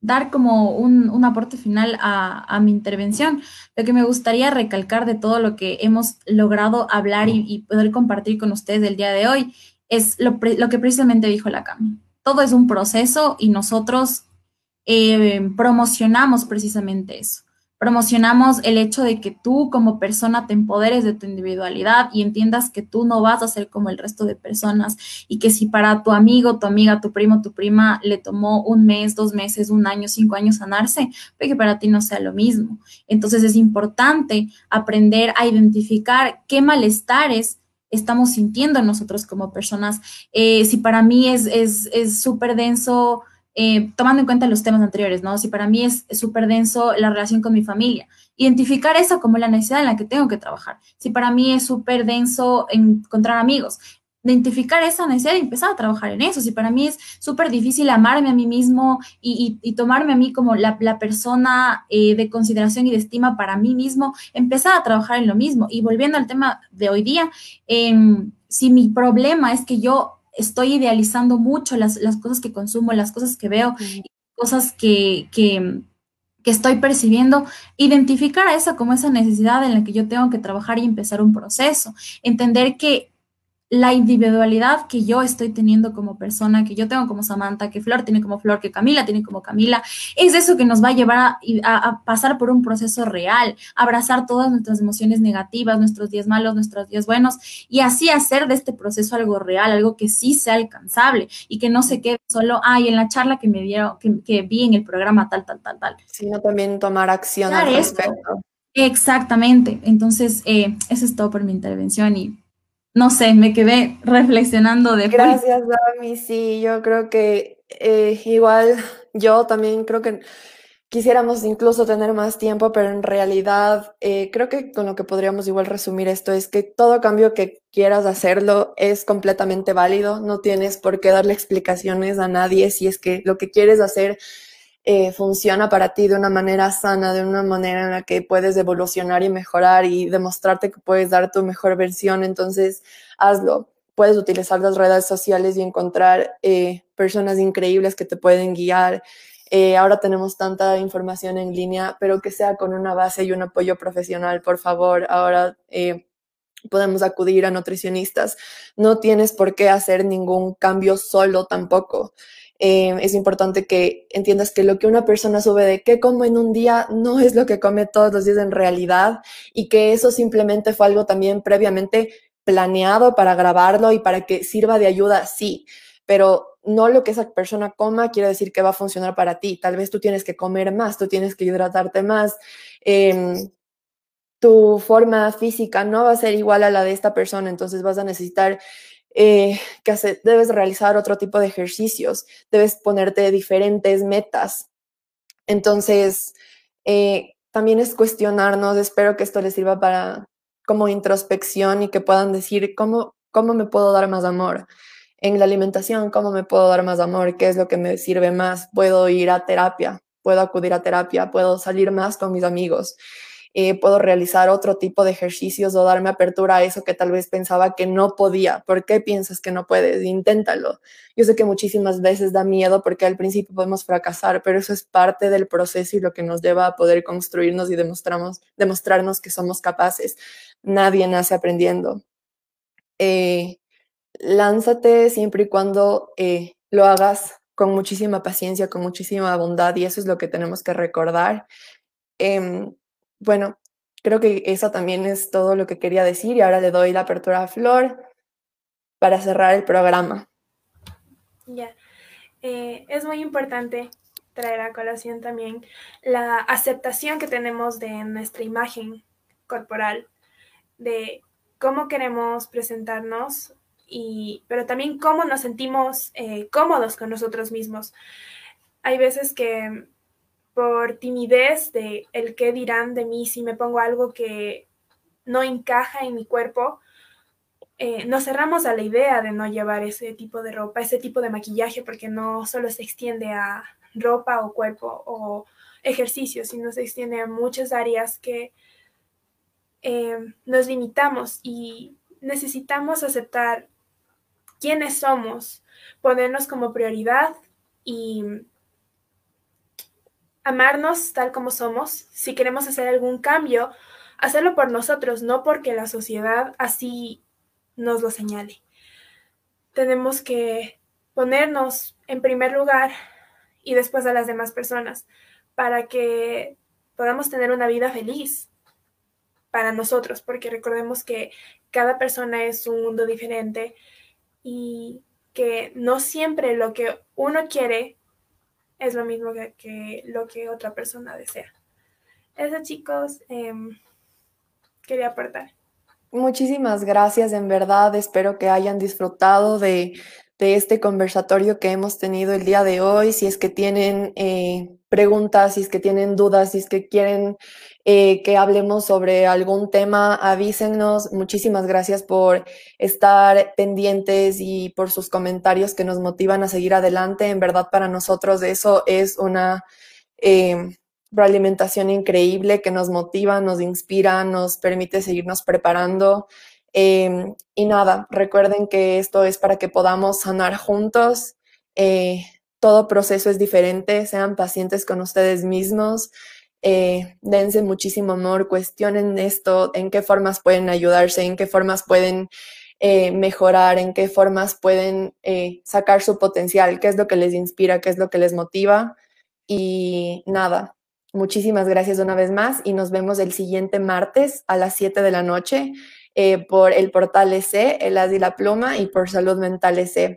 S6: dar como un, un aporte final a, mi intervención, lo que me gustaría recalcar de todo lo que hemos logrado hablar y, poder compartir con ustedes el día de hoy es lo, lo que precisamente dijo la Cami. Todo es un proceso y nosotros eh, promocionamos precisamente eso promocionamos el hecho de que tú como persona te empoderes de tu individualidad y entiendas que tú no vas a ser como el resto de personas y que si para tu amigo, tu amiga, tu primo, tu prima le tomó un mes, dos meses, un año, cinco años sanarse, puede que para ti no sea lo mismo. Entonces es importante aprender a identificar qué malestares estamos sintiendo nosotros como personas. Eh, si para mí es súper es, denso eh, tomando en cuenta los temas anteriores, ¿no? Si para mí es súper denso la relación con mi familia, identificar eso como la necesidad en la que tengo que trabajar. Si para mí es súper denso encontrar amigos, identificar esa necesidad y empezar a trabajar en eso. Si para mí es súper difícil amarme a mí mismo y, tomarme a mí como la, persona eh, de consideración y de estima para mí mismo, empezar a trabajar en lo mismo. Y volviendo al tema de hoy día, em, si mi problema es que yo estoy idealizando mucho las, cosas que consumo, las cosas que veo, cosas que, que, que, estoy percibiendo, identificar a eso como esa necesidad en la que yo tengo que trabajar y empezar un proceso, entender que la individualidad que yo estoy teniendo como persona, que yo tengo como Samantha, que Flor tiene como Flor, que Camila tiene como Camila, es eso que nos va a llevar a, pasar por un proceso real, abrazar todas nuestras emociones negativas, nuestros días malos, nuestros días buenos, y así hacer de este proceso algo real, algo que sí sea alcanzable y que no se quede solo, ay, en la charla que me dieron, que, vi en el programa tal, tal, tal, tal.
S5: Sino también tomar acción al respecto.
S6: Exactamente. Entonces, eh, eso es todo por mi intervención y no sé, me quedé reflexionando de...
S5: Gracias, Dami. Sí, yo creo que eh, igual yo también creo que quisiéramos incluso tener más tiempo, pero en realidad eh, creo que con lo que podríamos igual resumir esto es que todo cambio que quieras hacerlo es completamente válido, no tienes por qué darle explicaciones a nadie si es que lo que quieres hacer eh, funciona para ti de una manera sana, de una manera en la que puedes evolucionar y mejorar y demostrarte que puedes dar tu mejor versión, entonces hazlo. Puedes utilizar las redes sociales y encontrar eh, personas increíbles que te pueden guiar. Eh, ahora tenemos tanta información en línea, pero que sea con una base y un apoyo profesional, por favor. Ahora podemos acudir a nutricionistas. No tienes por qué hacer ningún cambio solo tampoco. Em, es importante que entiendas que lo que una persona sube de qué como en un día no es lo que come todos los días en realidad y que eso simplemente fue algo también previamente planeado para grabarlo y para que sirva de ayuda, sí, pero no lo que esa persona coma quiere decir que va a funcionar para ti. Tal vez tú tienes que comer más, tú tienes que hidratarte más. Em, tu forma física no va a ser igual a la de esta persona, entonces vas a necesitar eh, que hace, debes realizar otro tipo de ejercicios, debes ponerte diferentes metas. Entonces, eh, también es cuestionarnos, espero que esto les sirva para como introspección y que puedan decir cómo, cómo me puedo dar más amor. En la alimentación, ¿cómo me puedo dar más amor? ¿Qué es lo que me sirve más? ¿Puedo ir a terapia? ¿Puedo acudir a terapia? ¿Puedo salir más con mis amigos? Eh, puedo realizar otro tipo de ejercicios o darme apertura a eso que tal vez pensaba que no podía. ¿Por qué piensas que no puedes? Inténtalo. Yo sé que muchísimas veces da miedo porque al principio podemos fracasar, pero eso es parte del proceso y lo que nos lleva a poder construirnos y demostramos, demostrarnos que somos capaces. Nadie nace aprendiendo. Eh, lánzate siempre y cuando eh, lo hagas con muchísima paciencia, con muchísima bondad y eso es lo que tenemos que recordar. Em, bueno, creo que eso también es todo lo que quería decir y ahora le doy la apertura a Flor para cerrar el programa.
S7: Ya, eh, es muy importante traer a colación también la aceptación que tenemos de nuestra imagen corporal, de cómo queremos presentarnos, y, pero también cómo nos sentimos eh, cómodos con nosotros mismos. Hay veces que por timidez de el qué dirán de mí si me pongo algo que no encaja en mi cuerpo, eh, nos cerramos a la idea de no llevar ese tipo de ropa, ese tipo de maquillaje, porque no solo se extiende a ropa o cuerpo o ejercicio, sino se extiende a muchas áreas que eh, nos limitamos y necesitamos aceptar quiénes somos, ponernos como prioridad y amarnos tal como somos, si queremos hacer algún cambio, hacerlo por nosotros, no porque la sociedad así nos lo señale. Tenemos que ponernos en primer lugar y después a las demás personas para que podamos tener una vida feliz para nosotros, porque recordemos que cada persona es un mundo diferente y que no siempre lo que uno quiere es lo mismo que, lo que otra persona desea. Eso chicos, em, quería aportar.
S5: Muchísimas gracias, en verdad. Espero que hayan disfrutado de, este conversatorio que hemos tenido el día de hoy. Si es que tienen eh, preguntas, si es que tienen dudas, si es que quieren eh, que hablemos sobre algún tema, avísenos. Muchísimas gracias por estar pendientes y por sus comentarios que nos motivan a seguir adelante. En verdad, para nosotros eso es una... Eh, alimentación increíble que nos motiva, nos inspira, nos permite seguirnos preparando. Em, y nada, recuerden que esto es para que podamos sanar juntos. Eh, todo proceso es diferente, sean pacientes con ustedes mismos, eh, dense muchísimo amor, cuestionen esto, en qué formas pueden ayudarse, en qué formas pueden eh, mejorar, en qué formas pueden sacar su potencial, qué es lo que les inspira, qué es lo que les motiva. Y nada, Muchísimas gracias una vez más y nos vemos el siguiente martes a las 7 de la noche eh, por el portal EC, el AS y la Pluma y por Salud Mental EC.